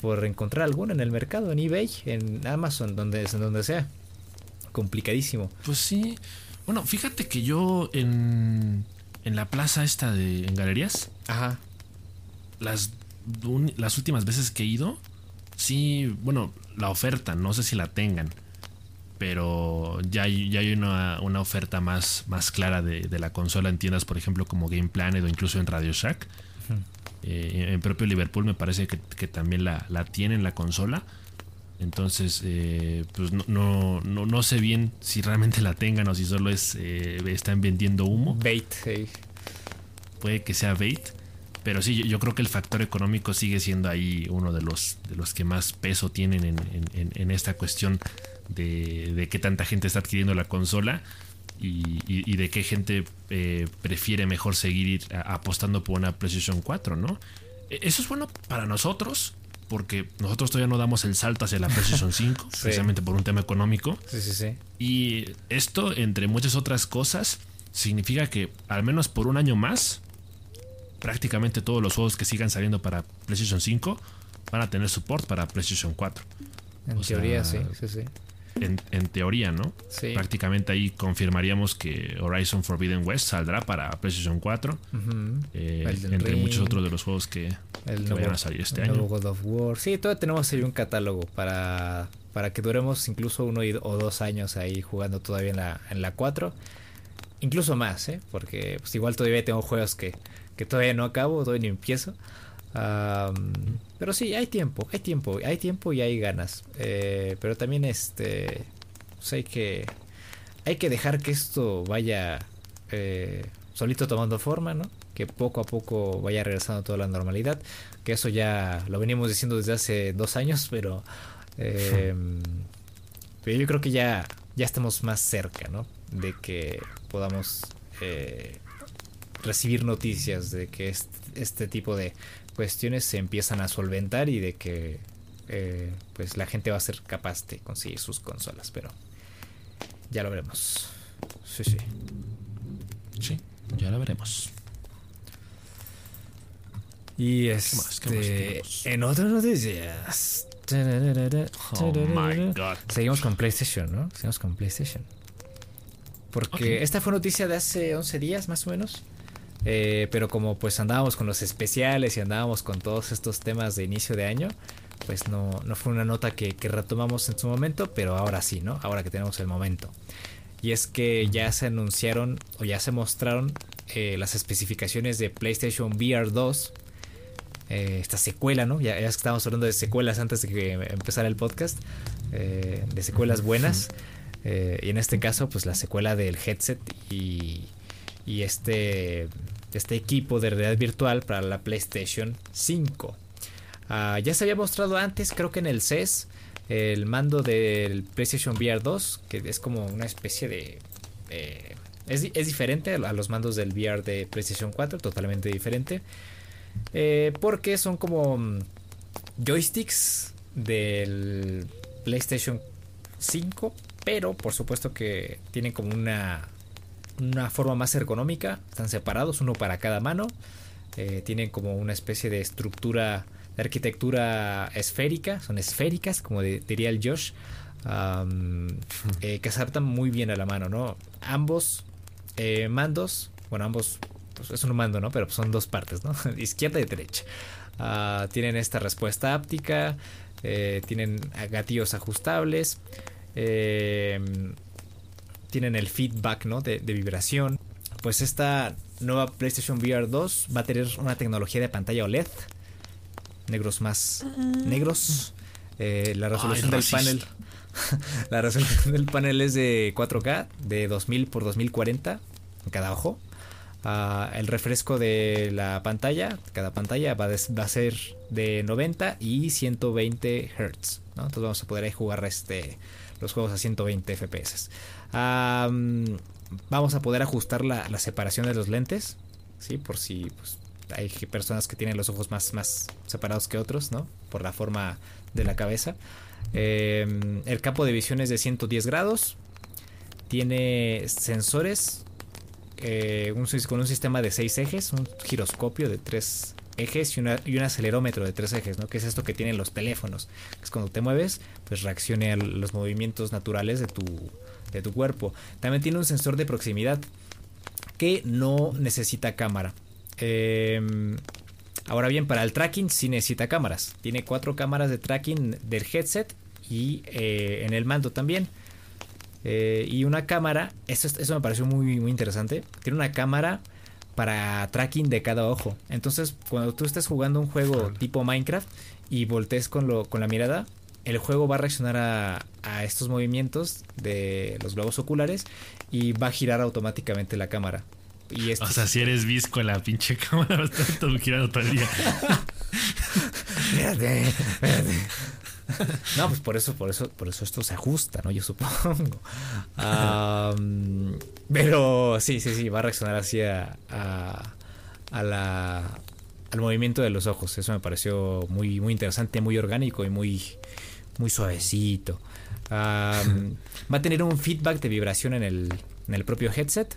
por encontrar alguna en el mercado en eBay en Amazon donde en donde sea. Complicadísimo. Pues sí. Bueno fíjate que yo en en la plaza esta de en galerías ajá. las las últimas veces que he ido, sí, bueno, la oferta, no sé si la tengan, pero ya hay, ya hay una, oferta más, más clara de, la consola en tiendas, por ejemplo, como Game Planet o incluso en Radio Shack. Eh, en propio Liverpool me parece que, también la, la tienen la consola. Entonces, eh, pues no, no, no, sé bien si realmente la tengan o si solo es eh, están vendiendo humo. Bait, Puede que sea bait. Pero sí, yo, creo que el factor económico sigue siendo ahí uno de los, de los que más peso tienen en, esta cuestión de, qué tanta gente está adquiriendo la consola y, de qué gente eh, prefiere mejor seguir apostando por una PlayStation 4, ¿no? E, eso es bueno para nosotros, porque nosotros todavía no damos el salto hacia la PlayStation 5, precisamente por un tema económico. Sí, sí, sí. Y esto, entre muchas otras cosas, significa que al menos por un año más prácticamente todos los juegos que sigan saliendo para PlayStation 5 van a tener support para PlayStation 4. En teoría, sí, sí, sí. En, teoría, ¿no? Sí. Prácticamente ahí confirmaríamos que Horizon Forbidden West saldrá para PlayStation 4. Eh, entre muchos otros de los juegos que, vayan a salir este año. God of War. Sí, todavía tenemos ahí un catálogo para, para que duremos incluso uno o dos años ahí jugando todavía en la, en la 4. Incluso más, ¿eh? Porque pues, igual todavía tengo juegos que que todavía no acabo, todavía ni empiezo. pero sí, hay tiempo, hay tiempo, hay tiempo y hay ganas. Eh, pero también este, pues hay que, hay que dejar que esto vaya eh, solito tomando forma, ¿no? Que poco a poco vaya regresando toda la normalidad. Que eso ya lo venimos diciendo desde hace dos años, pero, em, pero yo creo que ya, ya estamos más cerca, ¿no? De que podamos eh, recibir noticias de que este, tipo de cuestiones se empiezan a solventar y de que eh, pues la gente va a ser capaz de conseguir sus consolas, pero ya lo veremos. Sí, sí. Sí, ya lo veremos. Y este, en otras noticias, Oh my God. Seguimos con PlayStation, ¿no? Seguimos con PlayStation. Porque esta fue noticia de hace 11 días más o menos. Eh, pero como pues andábamos con los especiales y andábamos con todos estos temas de inicio de año, pues no, no fue una nota que, que retomamos en su momento, pero ahora sí, ¿no? Ahora que tenemos el momento. Y es que ya se anunciaron o ya se mostraron eh, las especificaciones de PlayStation VR 2. eh, esta secuela, ¿no? Ya, ya estábamos hablando de secuelas antes de que empezara el podcast. de secuelas buenas. y en este caso, pues la secuela del headset y, y este, este equipo de realidad virtual para la PlayStation 5. Ah, ya se había mostrado antes, creo que en el CES, el mando del PlayStation VR 2, que es como una especie de... eh, es, di- es diferente a los mandos del VR de PlayStation 4, totalmente diferente. Eh, porque son como mm, joysticks del PlayStation 5, pero por supuesto que tienen como una, una forma más ergonómica. Están separados, uno para cada mano. Eh, tienen como una especie de estructura, de arquitectura esférica. Son esféricas, como de- diría el Josh. eh, que se adaptan muy bien a la mano, ¿no? Ambos eh, mandos, bueno, ambos pues, es un mando, ¿no? Pero son dos partes, ¿no? Izquierda y derecha. Ah, tienen esta respuesta áptica, tienen gatillos ajustables, eh, tienen el feedback, ¿no? De, de vibración. Pues esta nueva PlayStation VR 2 va a tener una tecnología de pantalla OLED, negros más negros. Eh, la resolución del racista. panel, la resolución del panel es de 4K, de 2000 por 2040 en cada ojo. Ah, el refresco de la pantalla, cada pantalla va, a ser de 90 y 120 Hz. ¿no? Entonces vamos a poder ahí jugar este, los juegos a 120 FPS. Am, vamos a poder ajustar la, separación de los lentes, ¿sí? por si pues, hay personas que tienen los ojos más, más separados que otros, ¿no? por la forma de la cabeza. Em, el campo de visión es de 110 grados. Tiene sensores eh, con un sistema de seis ejes, un giroscopio de tres ejes y, un acelerómetro de tres ejes, ¿no? Que es esto que tienen los teléfonos. Que es cuando te mueves, pues reaccione a los movimientos naturales de tu, de tu cuerpo. También tiene un sensor de proximidad que no necesita cámara. Em, ahora bien, para el tracking sí necesita cámaras. Tiene cuatro cámaras de tracking del headset y eh, en el mando también. Eh, y una cámara, eso, es- eso me pareció muy, muy interesante. Tiene una cámara para tracking de cada ojo. Entonces, cuando tú estés jugando un juego tipo Minecraft y voltees con, lo, con la mirada, el juego va a reaccionar a, a estos movimientos de los globos oculares y va a girar automáticamente la cámara. Y esto O sea, si eres visco en la pinche cámara, va a estar todo girando todo el día. Espérate, espérate. No, pues por eso, por eso, por eso esto se ajusta, ¿no? Yo supongo. Pero sí, sí, sí, va a reaccionar así a, a, a la, al movimiento de los ojos. Eso me pareció muy, muy interesante, muy orgánico y muy, muy suavecito. Va a tener un feedback de vibración en el, en el propio headset.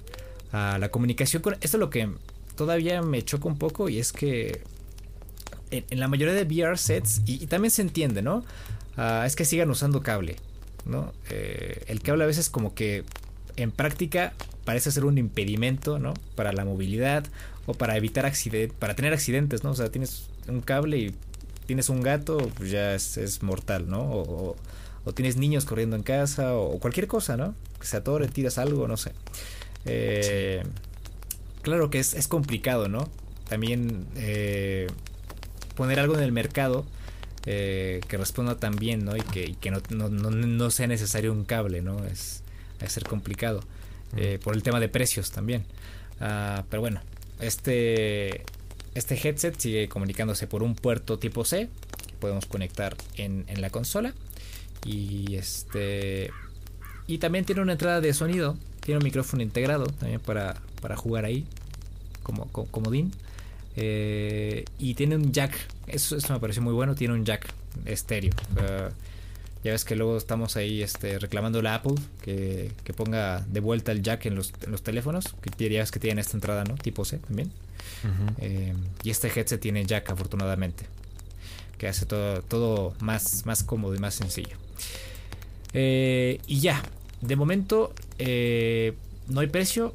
Ah, la comunicación con... Esto es lo que todavía me choca un poco y es que en, la mayoría de VR sets, y, y también se entiende, ¿no? Ah, es que sigan usando cable, ¿no? Eh, el cable a veces como que en práctica parece ser un impedimento, ¿no? Para la movilidad o para evitar accidentes, para tener accidentes, ¿no? O sea, tienes un cable y tienes un gato, pues ya es, es mortal, ¿no? O, o- o tienes niños corriendo en casa o, o cualquier cosa, ¿no? Que se atore, tiras algo, no sé. Eh, Claro que es, es complicado, ¿no? También eh, poner algo en el mercado eh, que responda tan bien, ¿no? Y que, y que no, no- no- no sea necesario un cable, ¿no? Es, es ser complicado. Eh, por el tema de precios también. Ah, pero bueno, este, este headset sigue comunicándose por un puerto tipo C podemos conectar en, en la consola. Y este. Y también tiene una entrada de sonido. Tiene un micrófono integrado también para, para jugar ahí. Como, como comodín. Eh, y tiene un jack. Eso, eso me pareció muy bueno. Tiene un jack estéreo. Eh, ya ves que luego estamos ahí este, reclamando la Apple que, que ponga de vuelta el jack en los, en los teléfonos. Que dirías que tienen esta entrada, ¿no? Tipo C también. Eh, y este headset tiene jack, afortunadamente. que hace todo, todo más, más cómodo y más sencillo. Eh, y ya, de momento eh, no hay precio,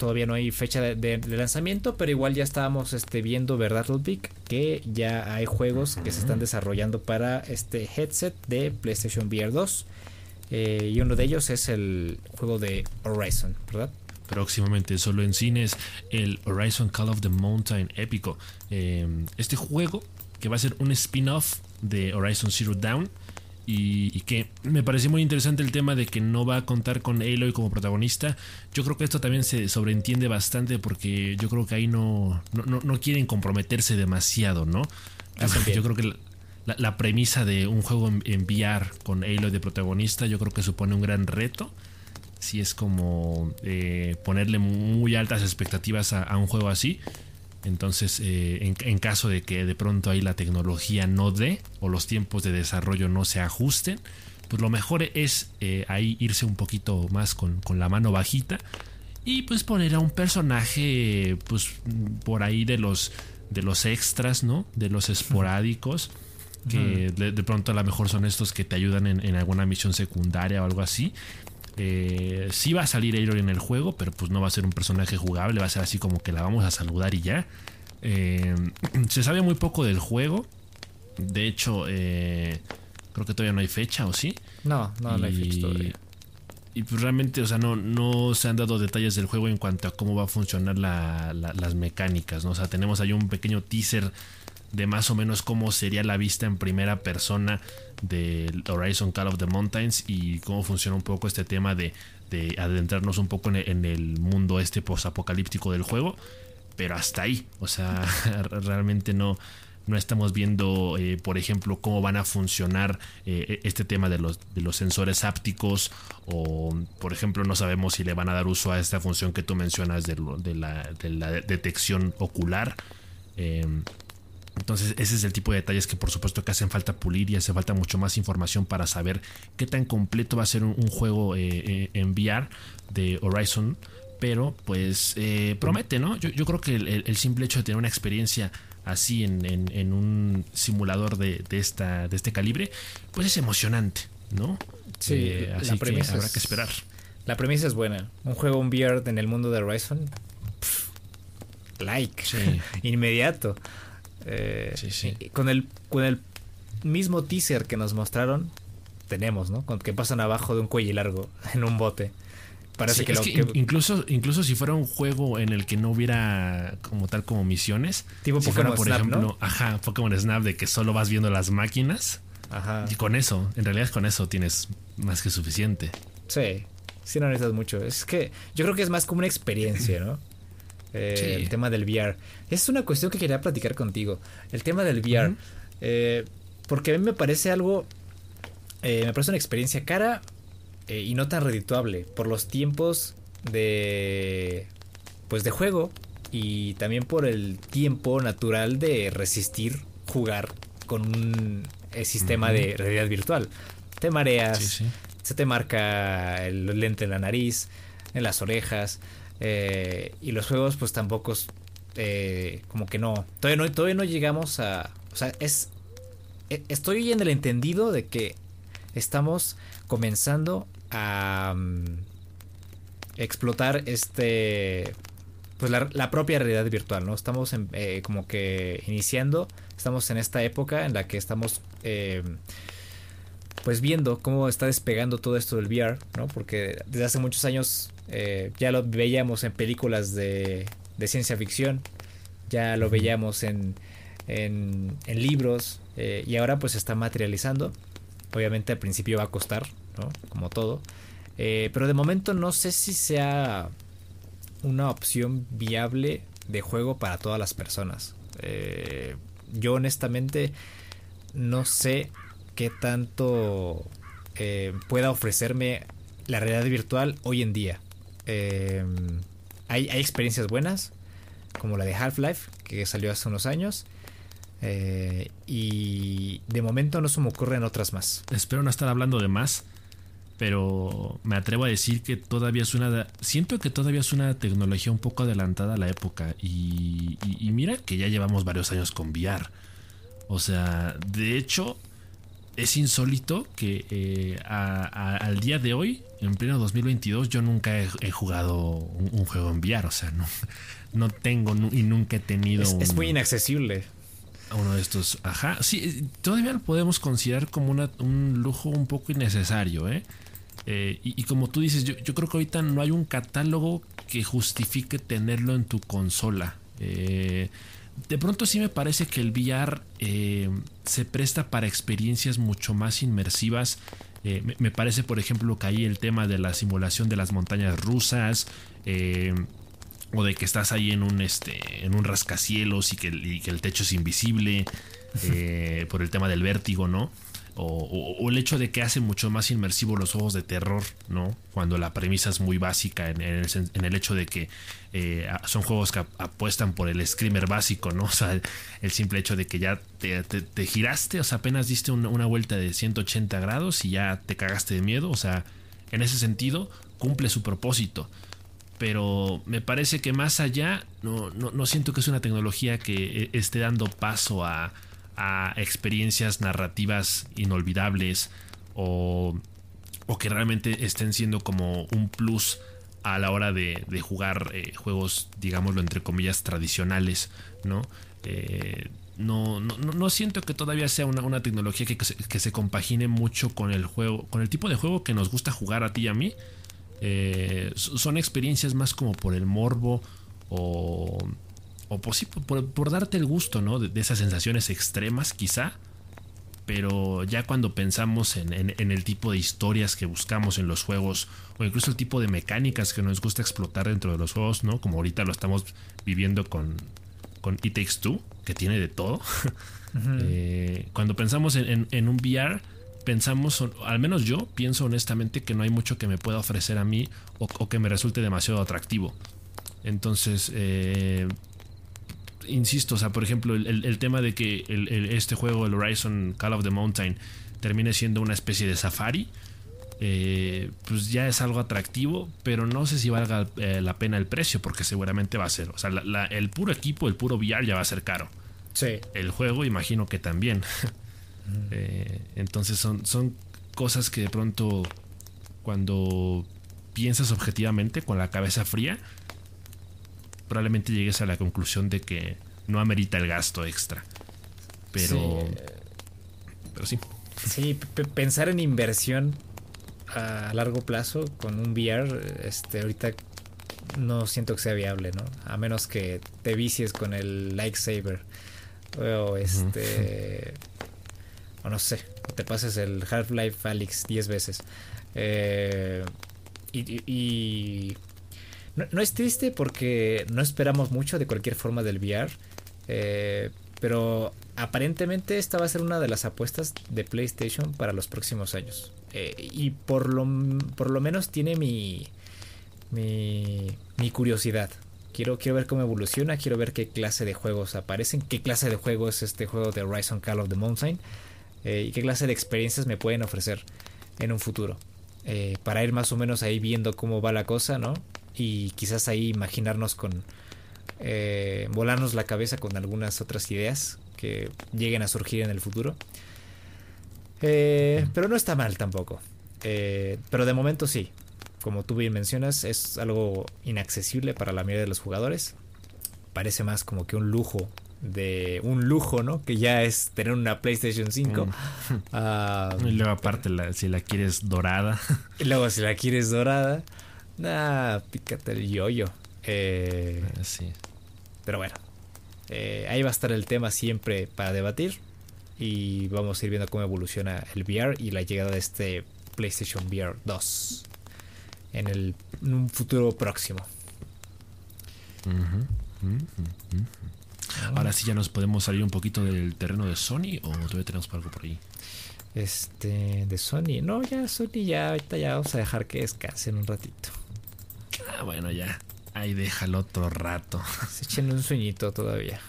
todavía no hay fecha de, lanzamiento, pero igual ya estábamos este, viendo, ¿verdad, Ludwig? Que ya hay juegos que se están desarrollando para este headset de PlayStation VR 2. Eh, y uno de ellos es el juego de Horizon, ¿verdad? Próximamente solo en cines el Horizon Call of the Mountain épico. este juego que va a ser un spin-off de Horizon Zero Dawn y, que me pareció muy interesante el tema de que no va a contar con Aloy como protagonista. Yo creo que esto también se sobreentiende bastante porque yo creo que ahí no, no, quieren comprometerse demasiado, ¿no? Yo, creo que la, premisa de un juego en, VR con Aloy de protagonista yo creo que supone un gran reto. Si es como eh, ponerle muy altas expectativas a un juego así. Entonces, eh, en, caso de que de pronto ahí la tecnología no dé o los tiempos de desarrollo no se ajusten, pues lo mejor es eh, ahí irse un poquito más con, la mano bajita y pues poner a un personaje pues por ahí de los de los extras, ¿no? De los esporádicos que de, pronto a lo mejor son estos que te ayudan en, en alguna misión secundaria o algo así eh, sí va a salir Aloy en el juego, pero pues no va a ser un personaje jugable, va a ser así como que la vamos a saludar y ya. Eh, se sabe muy poco del juego. De hecho, eh, creo que todavía no hay fecha, ¿o sí? No, no, no hay fecha todavía. Y pues realmente, o sea, no, no se han dado detalles del juego en cuanto a cómo va a funcionar las mecánicas, ¿no? O sea, tenemos ahí un pequeño teaser de más o menos cómo sería la vista en primera persona del Horizon Call of the Mountains y cómo funciona un poco este tema de, adentrarnos un poco en el, mundo este post-apocalíptico del juego. Pero hasta ahí, o sea, realmente no, no estamos viendo, eh, por ejemplo, cómo van a funcionar eh, este tema de los, de los sensores ápticos o, por ejemplo, no sabemos si le van a dar uso a esta función que tú mencionas de, la, de la, detección ocular. Eh, entonces ese es el tipo de detalles que por supuesto que hacen falta pulir y hace falta mucho más información para saber qué tan completo va a ser un, juego eh, eh, en VR de Horizon. Pero pues eh, promete, ¿no? Yo, creo que el, simple hecho de tener una experiencia así en, un simulador de, esta, de este calibre, pues es emocionante, ¿no? Sí, así que habrá que esperar. La premisa es buena. Un juego un VR en el mundo de Horizon. like. Inmediato. Eh, con, el, con el mismo teaser que nos mostraron, tenemos, ¿no? Con que pasan abajo de un cuello largo en un bote. Parece que, incluso incluso si fuera un juego en el que no hubiera como tal como misiones, tipo si Pokémon por Snap, ejemplo, ajá, Pokémon Snap de que solo vas viendo las máquinas. Ajá. Y con eso, en realidad con eso tienes más que suficiente. Sí, sí no necesitas mucho. Es que yo creo que es más como una experiencia, ¿no? Eh, el tema del VR. Es una cuestión que quería platicar contigo. El tema del VR. Eh, porque a mí me parece algo. Eh, me parece una experiencia cara y no tan redituable. Por los tiempos de. Pues de juego. Y también por el tiempo natural de resistir jugar con un sistema de realidad virtual. Te mareas. Se te marca el lente en la nariz. En las orejas. Eh, y los juegos pues tampoco eh, como que no todavía, no todavía no llegamos a o sea es e, estoy en el entendido de que estamos comenzando a mm, explotar este pues la, propia realidad virtual no estamos eh, como que iniciando estamos en esta época en la que estamos pues viendo cómo está despegando todo esto del VR, ¿no? Porque desde hace muchos años eh, ya lo veíamos en películas de, ciencia ficción, ya lo veíamos en, en, libros eh, y ahora pues se está materializando. Obviamente al principio va a costar, ¿no? Como todo. Eh, pero de momento no sé si sea una opción viable de juego para todas las personas. yo honestamente no sé qué tanto pueda ofrecerme la realidad virtual hoy en día. Eh, hay, experiencias buenas, como la de Half-Life, que salió hace unos años. Eh, y de momento no se me ocurren otras más. Espero no estar hablando de más, pero me atrevo a decir que todavía es una. Siento que todavía es una tecnología un poco adelantada a la época. Y, y mira que ya llevamos varios años con VR. O sea, de hecho, es insólito que eh, al día de hoy, en pleno 2022, yo nunca he, jugado un, juego en VR. O sea, no, no tengo y nunca he tenido. Es, muy inaccesible. Uno de estos. Ajá. Sí, todavía lo podemos considerar como un lujo un poco innecesario, ¿eh? eh y, como tú dices, yo, creo que ahorita no hay un catálogo que justifique tenerlo en tu consola. Eh, de pronto sí me parece que el VR eh, se presta para experiencias mucho más inmersivas. Eh, me, parece, por ejemplo, que ahí el tema de la simulación de las montañas rusas. Eh, o de que estás ahí en un este en un rascacielos y que, y que el techo es invisible por el tema del vértigo no o, el hecho de que hace mucho más inmersivo los juegos de terror, ¿no? Cuando la premisa es muy básica en, el, hecho de que eh, son juegos que apuestan por el screamer básico, ¿no? O sea, el, simple hecho de que ya te, giraste, o sea, apenas diste una, vuelta de 180 grados y ya te cagaste de miedo, o sea, en ese sentido cumple su propósito. Pero me parece que más allá, no, no siento que es una tecnología que eh, esté dando paso a a experiencias narrativas inolvidables o, o que realmente estén siendo como un plus a la hora de, jugar eh, juegos, digámoslo entre comillas, tradicionales, ¿no? Eh, no, no, no, siento que todavía sea una, una tecnología que, que, se, compagine mucho con el juego, con el tipo de juego que nos gusta jugar a ti y a mí. Eh, son experiencias más como por el morbo o o pues por, darte el gusto, ¿no? De, esas sensaciones extremas, quizá. Pero ya cuando pensamos en, el tipo de historias que buscamos en los juegos, o incluso el tipo de mecánicas que nos gusta explotar dentro de los juegos, ¿no? Como ahorita lo estamos viviendo con, con It Takes Two, que tiene de todo. Eh, cuando pensamos en, un VR, pensamos, al menos yo pienso honestamente que no hay mucho que me pueda ofrecer a mí o, que me resulte demasiado atractivo. Entonces, eh, insisto, o sea, por ejemplo, el, tema de que este juego, el Horizon Call of the Mountain, termine siendo una especie de safari, eh, pues ya es algo atractivo, pero no sé si valga eh, la pena el precio, porque seguramente va a ser. O sea, el puro equipo, el puro VR ya va a ser caro. Sí. El juego, imagino que también. Eh, entonces son, son cosas que de pronto, cuando piensas objetivamente, con la cabeza fría, probablemente llegues a la conclusión de que no amerita el gasto extra. Pero. Sí. Pero sí. Sí, pensar en inversión a largo plazo con un VR, este, ahorita no siento que sea viable, ¿no? A menos que te vicies con el Lightsaber. O este. O no sé, te pases el Half-Life Alyx 10 veces. Eh, y no, es triste porque no esperamos mucho de cualquier forma del VR. Eh, pero aparentemente esta va a ser una de las apuestas de PlayStation para los próximos años. Eh, y por lo, por lo menos tiene mi, mi, mi curiosidad. Quiero, quiero ver cómo evoluciona, quiero ver qué clase de juegos aparecen, qué clase de juego es este juego de Horizon Call of the Mountain eh, y qué clase de experiencias me pueden ofrecer en un futuro. para ir más o menos ahí viendo cómo va la cosa, ¿no? Y quizás ahí imaginarnos con eh, volarnos la cabeza con algunas otras ideas que lleguen a surgir en el futuro. Eh, pero no está mal tampoco. Eh, pero de momento sí. Como tú bien mencionas, es algo inaccesible para la mayoría de los jugadores. Parece más como que un lujo de un lujo, ¿no? Que ya es tener una PlayStation 5. Mm. Ah, y luego aparte si la quieres dorada. Y luego si la quieres dorada. Nah, pícate el yoyo. Eh, ah, sí. Pero bueno, eh, ahí va a estar el tema siempre para debatir. Y vamos a ir viendo cómo evoluciona el VR y la llegada de este PlayStation VR 2 en, el, un futuro próximo. Ahora sí ya nos podemos salir un poquito del terreno de Sony o todavía tenemos algo por ahí. Este, de Sony. No, ya Sony ya ahorita ya vamos a dejar que descansen un ratito. Ah, bueno, ya. Ahí déjalo otro rato. Se echen un sueñito todavía.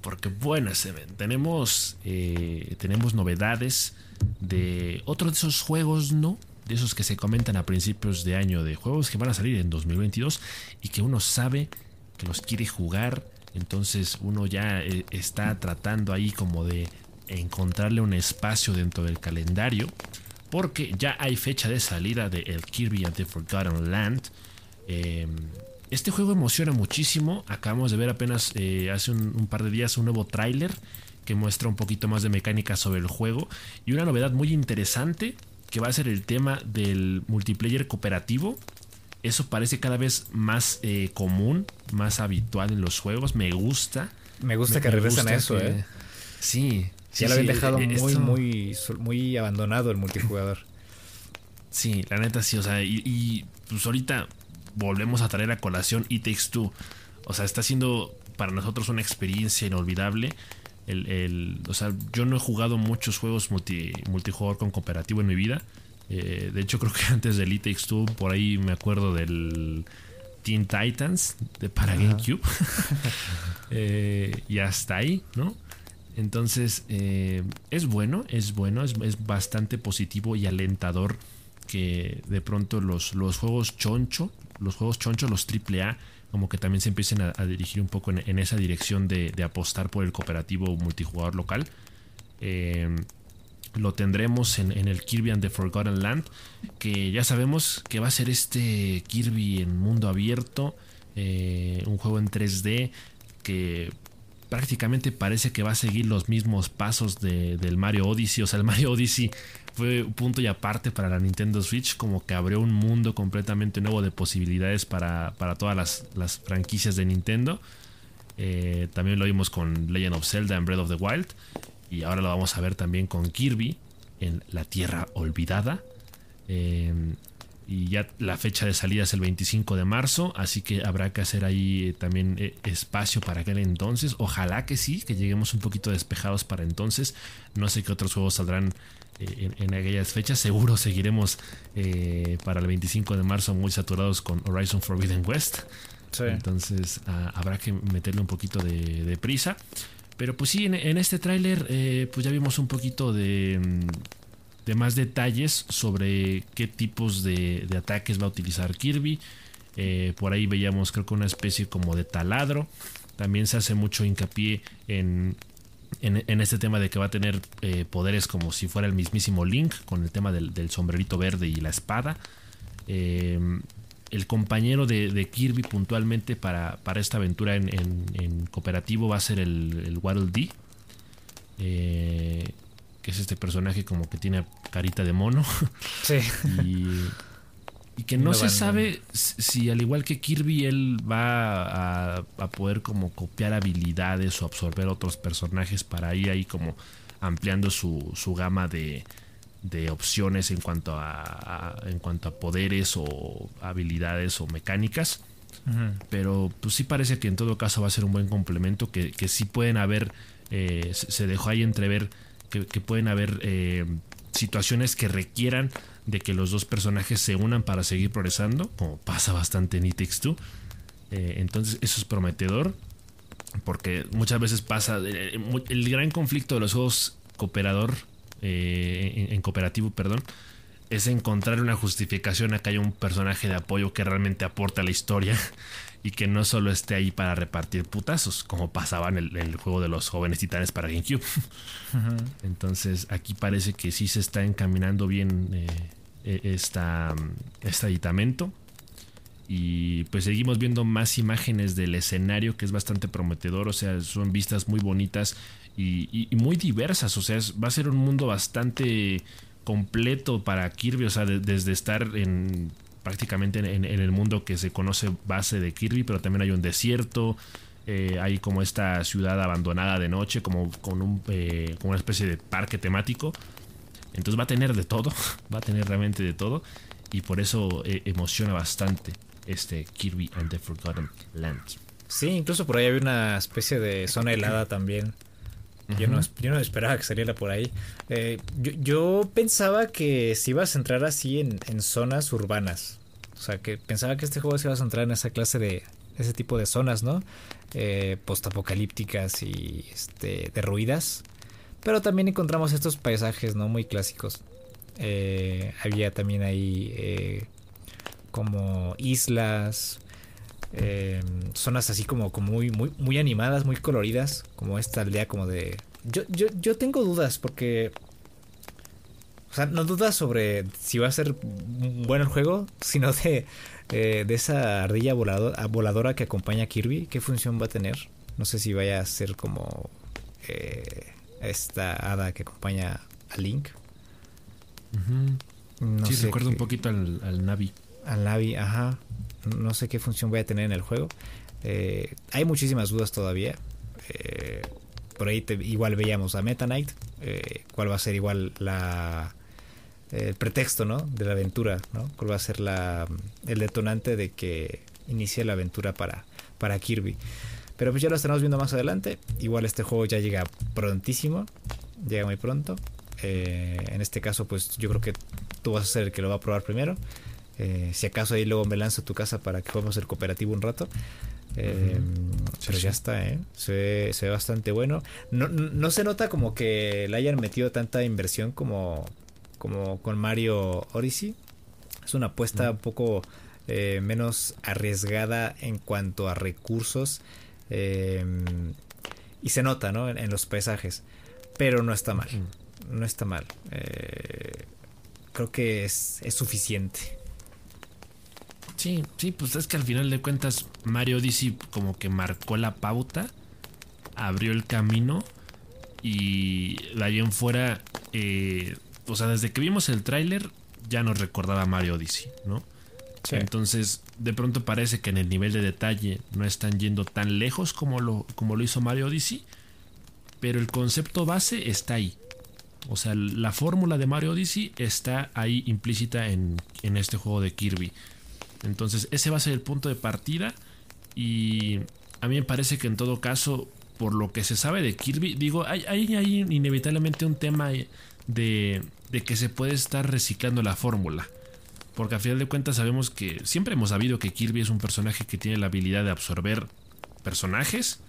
Porque bueno, tenemos, eh, tenemos novedades de otro de esos juegos, ¿no? De esos que se comentan a principios de año, de juegos que van a salir en 2022 y que uno sabe que los quiere jugar Entonces uno ya eh, está tratando ahí como de encontrarle un espacio dentro del calendario. Porque ya hay fecha de salida de el Kirby and the Forgotten Land. Em, este juego emociona muchísimo. Acabamos de ver apenas eh, hace un, par de días un nuevo tráiler que muestra un poquito más de mecánica sobre el juego. Y una novedad muy interesante que va a ser el tema del multiplayer cooperativo. Eso parece cada vez más eh, común, más habitual en los juegos. Me gusta. Me gusta que regresen a eso, ¿eh? Sí, ya lo habían dejado eh, muy, muy, muy abandonado el multijugador. Sí, la neta sí, o sea, y, pues ahorita volvemos a traer a colación It Takes Two. O sea, está siendo para nosotros una experiencia inolvidable. El, o sea, yo no he jugado muchos juegos multi, multijugador con cooperativo en mi vida. Eh, de hecho, creo que antes del It Takes Two, por ahí me acuerdo del Teen Titans de para GameCube. Eh, y hasta ahí, ¿no? Entonces, eh, es bueno, es bueno, es, bastante positivo y alentador que de pronto los, los juegos choncho, los juegos choncho, los AAA, como que también se empiecen a, dirigir un poco en, esa dirección de, apostar por el cooperativo multijugador local. Eh, lo tendremos en, el Kirby and the Forgotten Land, que ya sabemos que va a ser este Kirby en mundo abierto, eh, un juego en 3D que prácticamente parece que va a seguir los mismos pasos del Mario Odyssey. O sea, el Mario Odyssey fue un punto y aparte para la Nintendo Switch, como que abrió un mundo completamente nuevo de posibilidades para, todas las, franquicias de Nintendo. Eh, también lo vimos con Legend of Zelda en Breath of the Wild. Y ahora lo vamos a ver también con Kirby en La Tierra Olvidada. Eh, y ya la fecha de salida es el 25 de marzo, así que habrá que hacer ahí eh, también eh, espacio para aquel entonces. Ojalá que sí, que lleguemos un poquito despejados para entonces. No sé qué otros juegos saldrán eh, en, aquellas fechas. Seguro seguiremos para el 25 de marzo muy saturados con Horizon Forbidden West. Entonces ah, habrá que meterle un poquito de, prisa. Pero pues sí, en, este tráiler pues ya vimos un poquito de mm, de más detalles sobre qué tipos de, ataques va a utilizar Kirby. Eh, por ahí veíamos creo que una especie como de taladro. También se hace mucho hincapié en, en, este tema de que va a tener eh, poderes como si fuera el mismísimo Link con el tema del, sombrerito verde y la espada. Em, el compañero de, Kirby puntualmente para, para esta aventura en, cooperativo va a ser el, el Waddle Dee. Eh, que es este personaje como que tiene carita de mono. Sí. y, que no, se sabe si al igual que Kirby él va a, poder como copiar habilidades o absorber otros personajes para ir ahí como ampliando su, gama de, de opciones en cuanto a, en cuanto a poderes o habilidades o mecánicas. Pero pues sí parece que en todo caso va a ser un buen complemento, que, que sí pueden haber, eh, se dejó ahí entrever que, pueden haber eh, situaciones que requieran de que los dos personajes se unan para seguir progresando, como pasa bastante en It Takes entonces eso es prometedor, porque muchas veces pasa eh, el, gran conflicto de los juegos cooperador, eh, en, cooperativo, perdón, es encontrar una justificación a que haya un personaje de apoyo que realmente aporta a la historia y que no solo esté ahí para repartir putazos, como pasaba en el, juego de los jóvenes titanes para GameCube. Entonces aquí parece que sí se está encaminando bien eh, e, esta, este aditamento. Y pues seguimos viendo más imágenes del escenario que es bastante prometedor, o sea, son vistas muy bonitas y, muy diversas, o sea, va a ser un mundo bastante completo para Kirby, o sea, desde estar en prácticamente en, el mundo que se conoce base de Kirby, pero también hay un desierto, eh, hay como esta ciudad abandonada de noche, como con un, eh, una especie de parque temático. Entonces va a tener de todo, va a tener realmente de todo, y por eso eh, emociona bastante este Kirby and the Forgotten Lands. Sí, incluso por ahí había una especie de zona helada también. Yo, no, yo no esperaba que saliera por ahí. Eh, yo, pensaba que se iba a centrar así en, zonas urbanas. O sea, que pensaba que este juego se iba a centrar en esa clase de. ese tipo de zonas, ¿no? Eh, postapocalípticas y este, derruidas. Pero también encontramos estos paisajes, ¿no? Muy clásicos. Eh, había también ahí eh, como islas. Eh, zonas así como, como muy, muy, muy animadas, muy coloridas, como esta aldea como de... Yo, yo, yo tengo dudas porque... O sea, no dudas sobre si va a ser bueno el juego, sino de, eh, de esa ardilla voladora, voladora que acompaña a Kirby. ¿Qué función va a tener? No sé si vaya a ser como eh, esta hada que acompaña a Link. no sí, recuerdo un poquito al, al Navi. Al Navi, ajá. No sé qué función voy a tener en el juego. Eh, hay muchísimas dudas todavía. Eh, por ahí igual veíamos a Meta Knight. Eh, cuál va a ser igual la el pretexto ¿no? de la aventura. ¿no? Cuál va a ser la, el detonante de que inicie la aventura para, para Kirby. Pero pues ya lo estaremos viendo más adelante. Igual este juego ya llega prontísimo. Llega muy pronto. en este caso, pues yo creo que tú vas a ser el que lo va a probar primero. Eh, si acaso ahí luego me lanzo a tu casa para que juguemos el cooperativo un rato. Eh, pero ya está, ¿eh? Se ve, bastante bueno. No, se nota como que le hayan metido tanta inversión como, como con Mario Odyssey. Es una apuesta un poco eh, menos arriesgada en cuanto a recursos. y se nota, ¿no? En, los paisajes. Pero no está mal. No está mal. creo que es, es suficiente. Sí, sí, pues es que al final de cuentas Mario Odyssey como que marcó la pauta, abrió el camino y la ahí en fuera, eh, o sea, desde que vimos el tráiler ya nos recordaba Mario Odyssey, ¿no? Entonces, de pronto parece que en el nivel de detalle no están yendo tan lejos como lo, como lo hizo Mario Odyssey, pero el concepto base está ahí. O sea, la fórmula de Mario Odyssey está ahí implícita en, en este juego de Kirby. Entonces ese va a ser el punto de partida y a mí me parece que en todo caso, por lo que se sabe de Kirby, digo, hay, hay, inevitablemente un tema de, de que se puede estar reciclando la fórmula. Porque a final de cuentas sabemos que siempre hemos sabido que Kirby es un personaje que tiene la habilidad de absorber personajes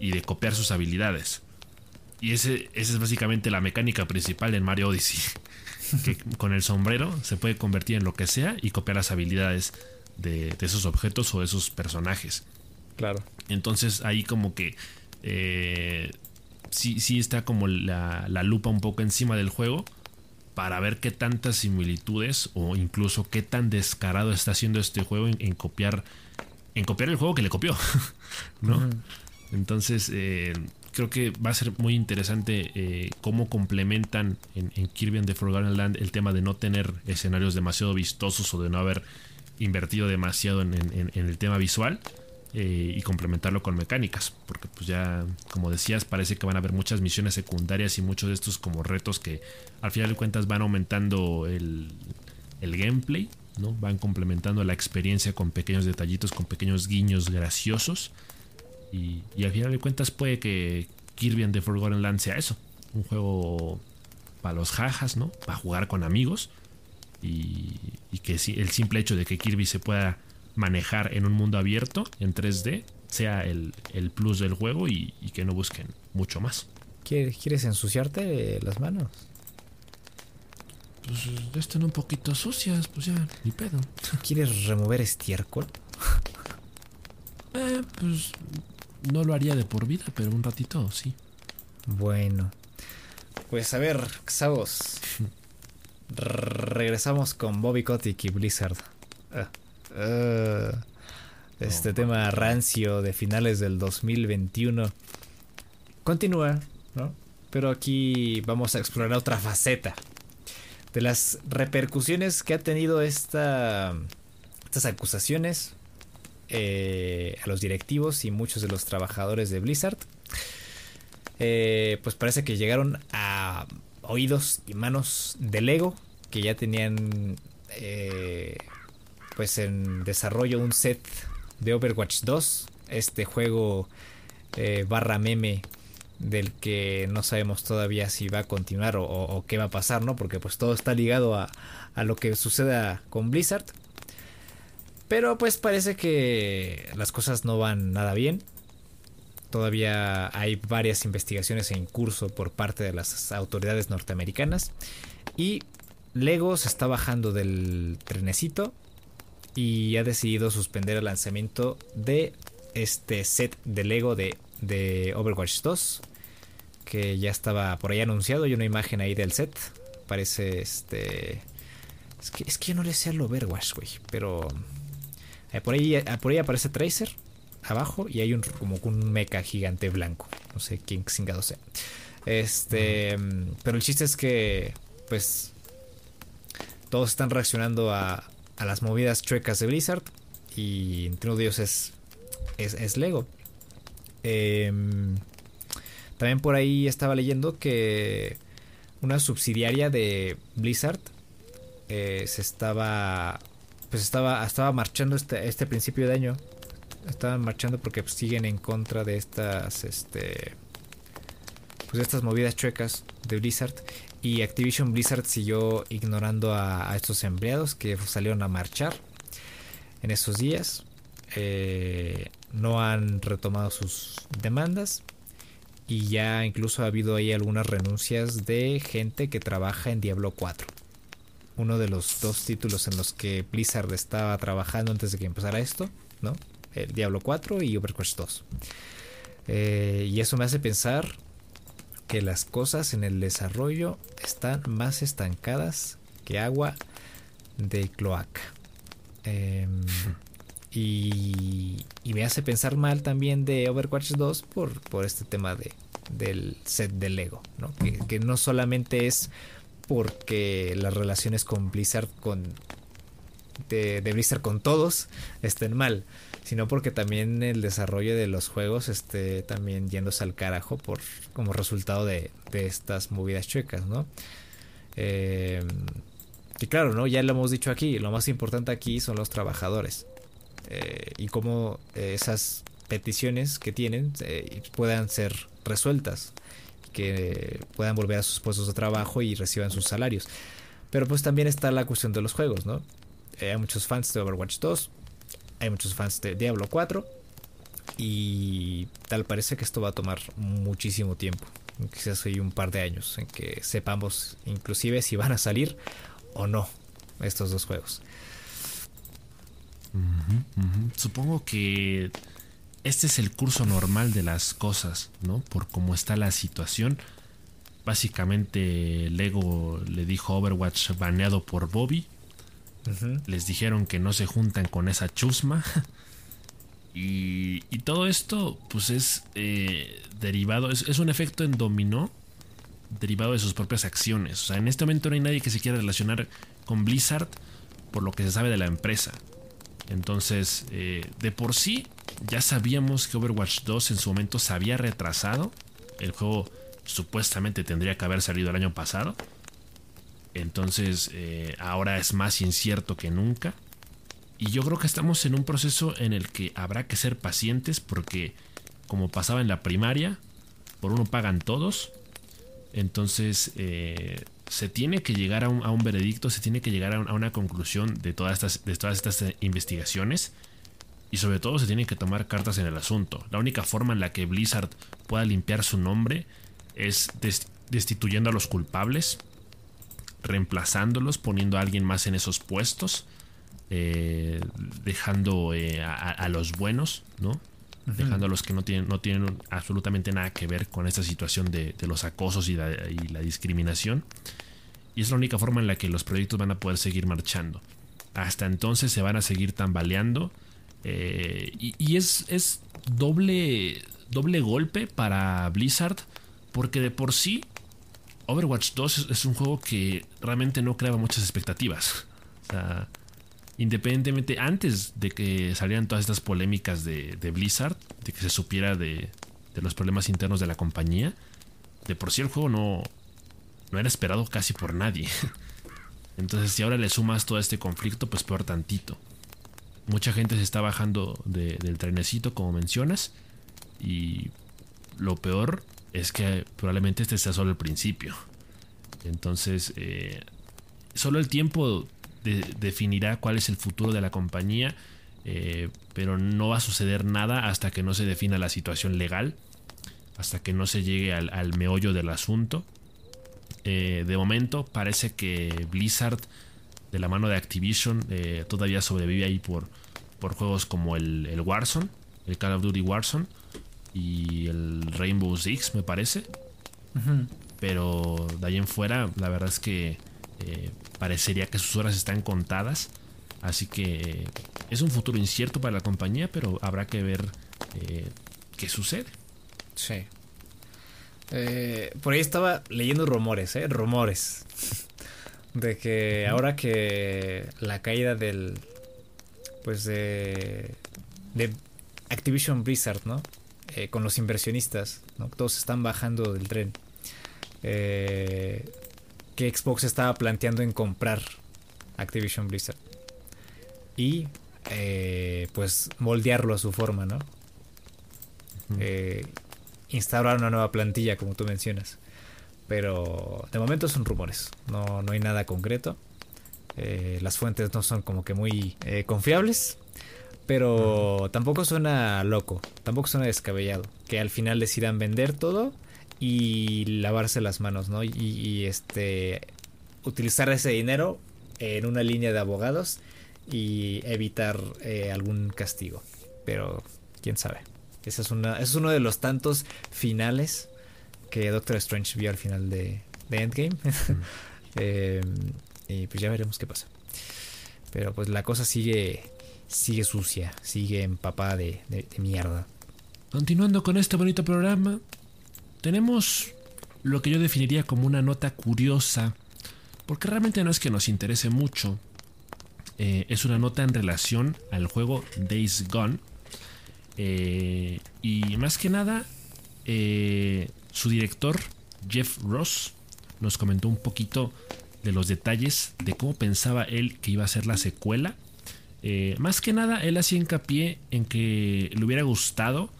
y de copiar sus habilidades. Y ese, es básicamente la mecánica principal en Mario Odyssey. que con el sombrero se puede convertir en lo que sea y copiar las habilidades de, esos objetos o de esos personajes. Claro. Entonces ahí como que eh, sí, sí está como la, lupa un poco encima del juego para ver qué tantas similitudes o incluso qué tan descarado está haciendo este juego en, copiar en copiar el juego que le copió, ¿no? Entonces eh, creo que va a ser muy interesante eh, cómo complementan en, Kirby and the Forgotten Land el tema de no tener escenarios demasiado vistosos o de no haber invertido demasiado en, el tema visual eh, y complementarlo con mecánicas. Porque pues ya, como decías, parece que van a haber muchas misiones secundarias y muchos de estos como retos que al final de cuentas van aumentando el, el gameplay, ¿no? Van complementando la experiencia con pequeños detallitos, con pequeños guiños graciosos. Y, al final de cuentas puede que Kirby and the Forgotten Land sea eso. Un juego para los jajas, ¿no? Para jugar con amigos. Y, que el simple hecho de que Kirby se pueda manejar en un mundo abierto en 3D sea el, plus del juego y, que no busquen mucho más. ¿Quieres ensuciarte las manos? Pues ya están un poquito sucias, pues ya, ni pedo. ¿Quieres remover estiércol? eh, pues no lo haría de por vida, pero un ratito sí. Bueno. Pues a ver, Xavos. regresamos con Bobby Kotick y Blizzard. Ah, ah, este tema rancio de finales del 2021 continúa, ¿no? Pero aquí vamos a explorar otra faceta de las repercusiones que ha tenido esta, estas acusaciones eh, a los directivos y muchos de los trabajadores de Blizzard. Eh, pues parece que llegaron a oídos y manos del Lego, que ya tenían eh, pues en desarrollo un set de Overwatch 2, este juego barra meme del que no sabemos todavía si va a continuar o, qué va a pasar, ¿no? Porque pues todo está ligado a, a lo que suceda con Blizzard. Pero pues parece que las cosas no van nada bien. Todavía hay varias investigaciones en curso por parte de las autoridades norteamericanas. Y Lego se está bajando del trenecito y ha decidido suspender el lanzamiento de este set de Lego de, Overwatch 2 que ya estaba por ahí anunciado. Hay una imagen ahí del set. Parece este. Es que, es que yo no le sé al Overwatch, güey. Pero. Eh, por, ahí, eh, por ahí aparece Tracer abajo y hay un como un mecha gigante blanco. No sé quién chingado sea. Este. Pero el chiste es que. Pues. Todos están reaccionando a, a las movidas chuecas de Blizzard. Y entre uno de ellos es. Es, es Lego. Eh, también por ahí estaba leyendo que una subsidiaria de Blizzard eh, se estaba pues estaba estaba marchando este, este principio de año. Estaban marchando porque pues, siguen en contra de estas este pues estas movidas chuecas de Blizzard. Y Activision Blizzard siguió ignorando a, estos empleados que salieron a marchar en esos días. Eh, no han retomado sus demandas. Y ya incluso ha habido ahí algunas renuncias de gente que trabaja en Diablo 4. Uno de los dos títulos en los que Blizzard estaba trabajando antes de que empezara esto, ¿no? El Diablo 4 y Overwatch 2. Eh, y eso me hace pensar que las cosas en el desarrollo están más estancadas que agua de cloaca. Em, y, me hace pensar mal también de Overwatch 2 por, por este tema de, del set de Lego, ¿no? Que, no solamente es porque las relaciones con Blizzard con de, Blizzard con todos estén mal, sino porque también el desarrollo de los juegos esté también yéndose al carajo por como resultado de, de estas movidas chuecas, ¿no? Eh, y claro, ¿no? Ya lo hemos dicho aquí, lo más importante aquí son los trabajadores. Eh, y cómo eh, esas peticiones que tienen eh, puedan ser resueltas, que puedan volver a sus puestos de trabajo y reciban sus salarios. Pero pues también está la cuestión de los juegos, ¿no? hay muchos fans de Overwatch 2, hay muchos fans de Diablo 4 y tal parece que esto va a tomar muchísimo tiempo, quizás hay un par de años en que sepamos inclusive si van a salir o no estos dos juegos. Supongo que este es el curso normal de las cosas, ¿no? Por cómo está la situación. Básicamente Lego le dijo Overwatch baneado por Bobby. Les dijeron que no se juntan con esa chusma. y, todo esto pues es eh, derivado, es, es, un efecto en dominó derivado de sus propias acciones. O sea, en este momento no hay nadie que se quiera relacionar con Blizzard por lo que se sabe de la empresa. Entonces, eh, de por sí, ya sabíamos que Overwatch 2 en su momento se había retrasado. El juego supuestamente tendría que haber salido el año pasado. Entonces, eh, ahora es más incierto que nunca. Y yo creo que estamos en un proceso en el que habrá que ser pacientes porque, como pasaba en la primaria, por uno pagan todos. Entonces, eh, se tiene que llegar a un, veredicto, se tiene que llegar a, una conclusión de todas, estas, de todas estas investigaciones y sobre todo se tienen que tomar cartas en el asunto. La única forma en la que Blizzard pueda limpiar su nombre es destituyendo a los culpables, reemplazándolos, poniendo a alguien más en esos puestos, eh, dejando eh, a, los buenos, ¿no? Dejando a los que no tienen, no tienen absolutamente nada que ver con esta situación de, los acosos y la, y la discriminación. Y es la única forma en la que los proyectos van a poder seguir marchando. Hasta entonces se van a seguir tambaleando. Eh, y, es, es doble, doble golpe para Blizzard. Porque de por sí, Overwatch 2 es, un juego que realmente no creaba muchas expectativas. O sea, independientemente, antes de que salieran todas estas polémicas de, Blizzard, de que se supiera de, de los problemas internos de la compañía, de por sí el juego no, no era esperado casi por nadie. Entonces, si ahora le sumas todo este conflicto, pues peor tantito. Mucha gente se está bajando del trenecito, como mencionas. Y lo peor es que probablemente este sea solo el principio. Entonces, eh, solo el tiempo definirá cuál es el futuro de la compañía. Eh, pero no va a suceder nada hasta que no se defina la situación legal. Hasta que no se llegue al meollo del asunto. Eh, de momento parece que Blizzard de la mano de Activision, todavía sobrevive ahí por, por juegos como el, el, Warzone, el Call of Duty Warzone y el Rainbow Six, me parece. Pero de ahí en fuera, la verdad es que eh, parecería que sus horas están contadas. Así que es un futuro incierto para la compañía, pero habrá que ver qué sucede. Sí. por ahí estaba leyendo rumores, ¿eh? Rumores de que ahora que la caída del pues de de Activision Blizzard, ¿no? Eh, con los inversionistas, ¿no? Todos están bajando del tren. Eh, que Xbox estaba planteando en comprar Activision Blizzard y eh, pues moldearlo a su forma, ¿no? instaurar una nueva plantilla, como tú mencionas. Pero de momento son rumores, no, no hay nada concreto. Eh, las fuentes no son como que muy eh, confiables, pero tampoco suena loco, tampoco suena descabellado. Que al final decidan vender todo y lavarse las manos, ¿no? Y, este utilizar ese dinero en una línea de abogados y evitar eh, algún castigo. Pero quién sabe. Ese es, una, es uno de los tantos finales que Doctor Strange vio al final de, Endgame. Eh, y pues ya veremos qué pasa. Pero pues la cosa sigue, sigue sucia, sigue empapada de, mierda. Continuando con este bonito programa, tenemos lo que yo definiría como una nota curiosa, porque realmente no es que nos interese mucho. Eh, es una nota en relación al juego Days Gone. Eh, y más que nada, su director, Jeff Ross, nos comentó un poquito de los detalles de cómo pensaba él que iba a ser la secuela. Eh, más que nada, él hacía hincapié en que le hubiera gustado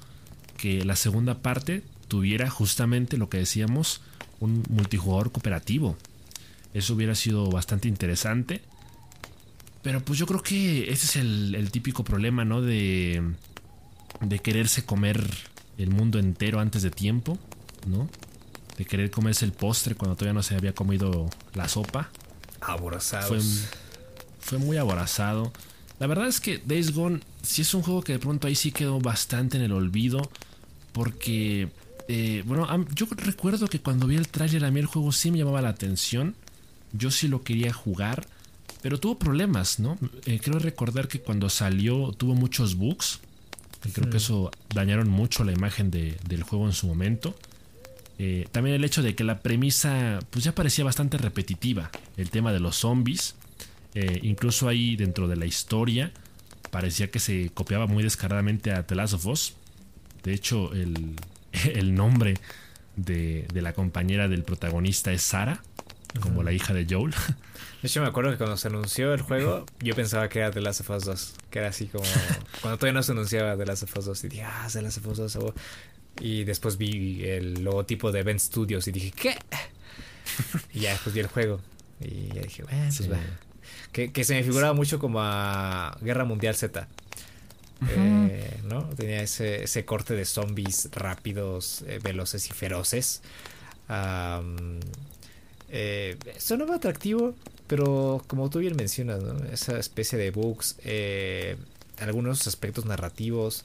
que la segunda parte tuviera justamente lo que decíamos, un multijugador cooperativo. Eso hubiera sido bastante interesante. Pero pues yo creo que ese es el, el típico problema, ¿no? De, de quererse comer el mundo entero antes de tiempo. ¿no? De querer comerse el postre cuando todavía no se había comido la sopa. Aborazado. Fue, muy aborazado. La verdad es que Days Gone sí es un juego que de pronto ahí sí quedó bastante en el olvido. Porque, eh, bueno, yo recuerdo que cuando vi el tráiler a mí el juego sí me llamaba la atención. Yo sí lo quería jugar. Pero tuvo problemas, ¿no? Eh, creo recordar que cuando salió tuvo muchos bugs. Y creo que eso dañaron mucho la imagen del juego en su momento. Eh, también el hecho de que la premisa pues ya parecía bastante repetitiva. El tema de los zombies. Eh, incluso ahí dentro de la historia parecía que se copiaba muy descaradamente a The Last of Us. De hecho, el, nombre de, la compañera del protagonista es Sara, como la hija de Joel. De hecho, me acuerdo que cuando se anunció el juego, yo pensaba que era The Last of Us 2. Que era así como. cuando todavía no se anunciaba The Last of Us 2. Y dije, ah, The Last of Us 2. Y después vi el logotipo de Event Studios y dije, ¿qué? y ya después vi el juego. Y ya dije, bueno, pues va. Que, se me figuraba mucho como a Guerra Mundial Z. Eh, ¿No? Tenía ese, ese, corte de zombies rápidos, eh, veloces y feroces. eh, sonaba atractivo, pero como tú bien mencionas, ¿no? esa especie de bugs, eh, algunos aspectos narrativos.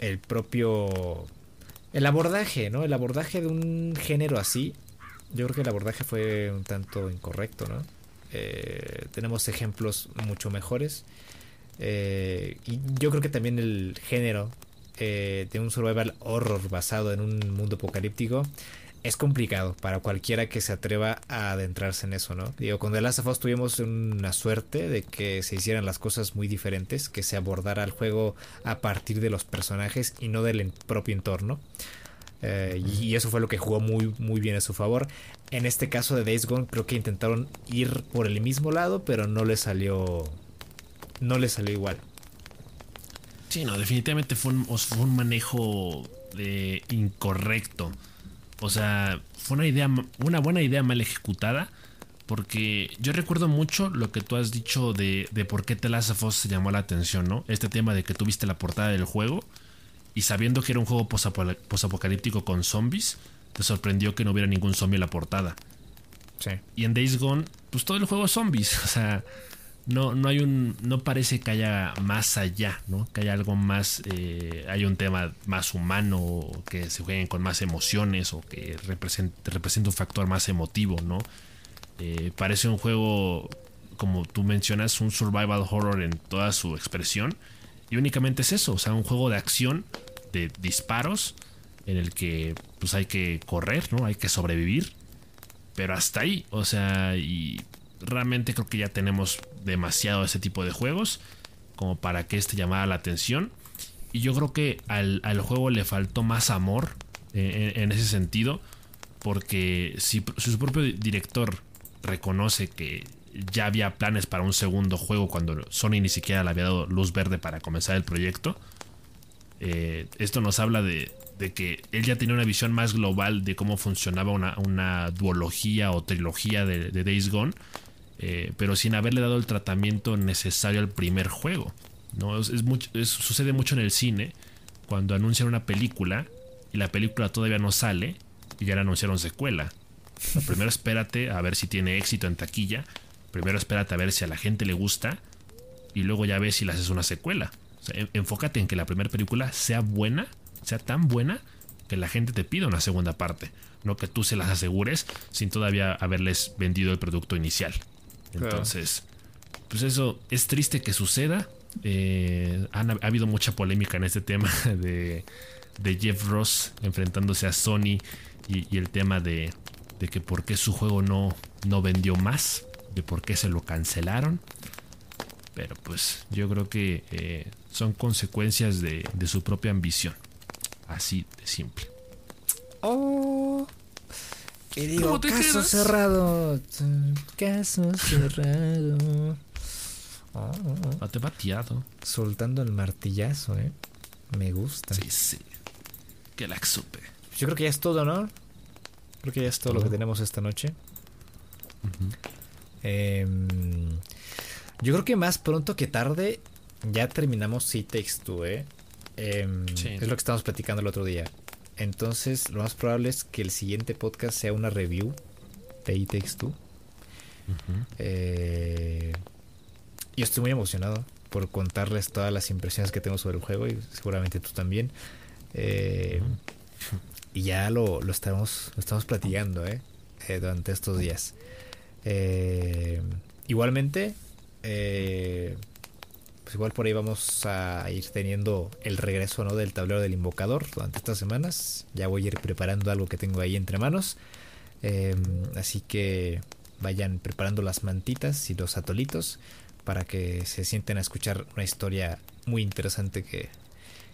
El propio... El abordaje, ¿no? El abordaje de un género así. Yo creo que el abordaje fue un tanto incorrecto, ¿no? Eh, tenemos ejemplos mucho mejores. Eh, y yo creo que también el género eh, de un survival horror basado en un mundo apocalíptico es complicado para cualquiera que se atreva a adentrarse en eso, ¿no? Digo, con The Last of Us tuvimos una suerte de que se hicieran las cosas muy diferentes, que se abordara el juego a partir de los personajes y no del propio entorno. Eh, y eso fue lo que jugó muy, muy bien a su favor. En este caso de Days Gone creo que intentaron ir por el mismo lado, pero no le salió. No le salió igual. Sí, no, definitivamente fue un, fue un manejo de incorrecto. O sea, fue una idea, una buena idea mal ejecutada. Porque yo recuerdo mucho lo que tú has dicho de, de por qué The Last of Us se llamó la atención, ¿no? Este tema de que tuviste la portada del juego y sabiendo que era un juego posapocalíptico con zombies, te sorprendió que no hubiera ningún zombie en la portada. Sí. Y en Days Gone, pues todo el juego es zombies. O sea, no, no hay un. No parece que haya más allá, ¿no? Que haya algo más. Eh, hay un tema más humano, que se jueguen con más emociones, o que represente, un factor más emotivo, ¿no? Eh, parece un juego, como tú mencionas, un survival horror en toda su expresión. Y únicamente es eso, o sea, un juego de acción, de disparos, en el que pues hay que correr, ¿no? Hay que sobrevivir. Pero hasta ahí, o sea, y realmente creo que ya tenemos demasiado ese tipo de juegos como para que este llamara la atención. Y yo creo que al, juego le faltó más amor eh, en, ese sentido, porque si, su propio director reconoce que ya había planes para un segundo juego cuando Sony ni siquiera le había dado luz verde para comenzar el proyecto, eh, esto nos habla de, que él ya tenía una visión más global de cómo funcionaba una, duología o trilogía de, de Days Gone eh, pero sin haberle dado el tratamiento necesario al primer juego. ¿no? Es, sucede mucho en el cine, cuando anuncian una película y la película todavía no sale y ya la anunciaron secuela. primero espérate a ver si tiene éxito en taquilla, primero espérate a ver si a la gente le gusta y luego ya ves si le haces una secuela. enfócate en que la primera película sea buena, sea tan buena que la gente te pida una segunda parte, no que tú se las asegures sin todavía haberles vendido el producto inicial. Entonces, pues eso es triste que suceda. Eh, ha habido mucha polémica en este tema de, Jeff Ross enfrentándose a Sony y, el tema de, que por qué su juego no, no vendió más, de por qué se lo cancelaron. Pero pues yo creo que eh, son consecuencias de, su propia ambición. Así de simple. Oh. Y digo, caso cerrado. Caso cerrado. Oh. te bateado. Soltando el martillazo, ¿eh? Me gusta. Sí, sí. Que la supe. Yo creo que ya es todo, ¿no? Creo que ya es todo, lo que tenemos esta noche. Em, yo creo que más pronto que tarde ya terminamos si Takes Two, ¿eh? Em, es lo que estábamos platicando el otro día. Entonces, lo más probable es que el siguiente podcast sea una review de It Takes Two. Eh, yo estoy muy emocionado por contarles todas las impresiones que tengo sobre el juego y seguramente tú también. Eh, y ya lo, lo, estamos, lo estamos platicando ¿eh? durante estos días. igualmente, pues igual por ahí vamos a ir teniendo el regreso ¿no? del tablero del invocador durante estas semanas. Ya voy a ir preparando algo que tengo ahí entre manos. Em, así que vayan preparando las mantitas y los atolitos para que se sienten a escuchar una historia muy interesante que,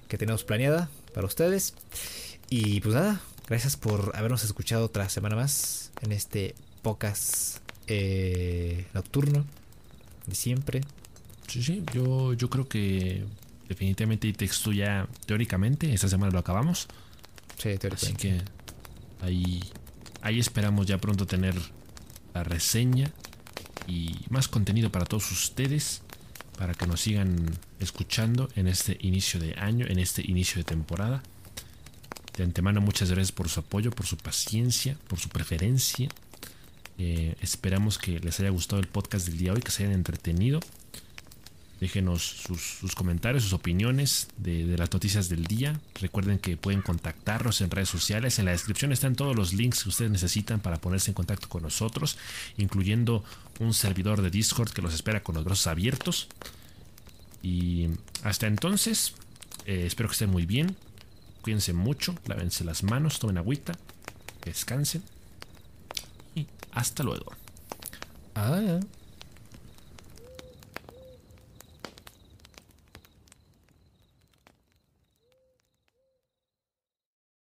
que tenemos planeada para ustedes. Y pues nada, gracias por habernos escuchado otra semana más en este podcast eh, nocturno de siempre. Sí, sí, yo, yo creo que definitivamente texto ya teóricamente, esta semana lo acabamos. Sí, teóricamente. Así que ahí, ahí esperamos ya pronto tener la reseña y más contenido para todos ustedes, para que nos sigan escuchando en este inicio de año, en este inicio de temporada. De antemano muchas gracias por su apoyo, por su paciencia, por su preferencia. Eh, esperamos que les haya gustado el podcast del día de hoy, que se hayan entretenido. Déjenos sus, comentarios, sus opiniones de, las noticias del día. Recuerden que pueden contactarnos en redes sociales. En la descripción están todos los links que ustedes necesitan para ponerse en contacto con nosotros, incluyendo un servidor de Discord que los espera con los brazos abiertos. Y hasta entonces, eh, espero que estén muy bien. Cuídense mucho, lávense las manos, tomen agüita, descansen. Y hasta luego. Ah,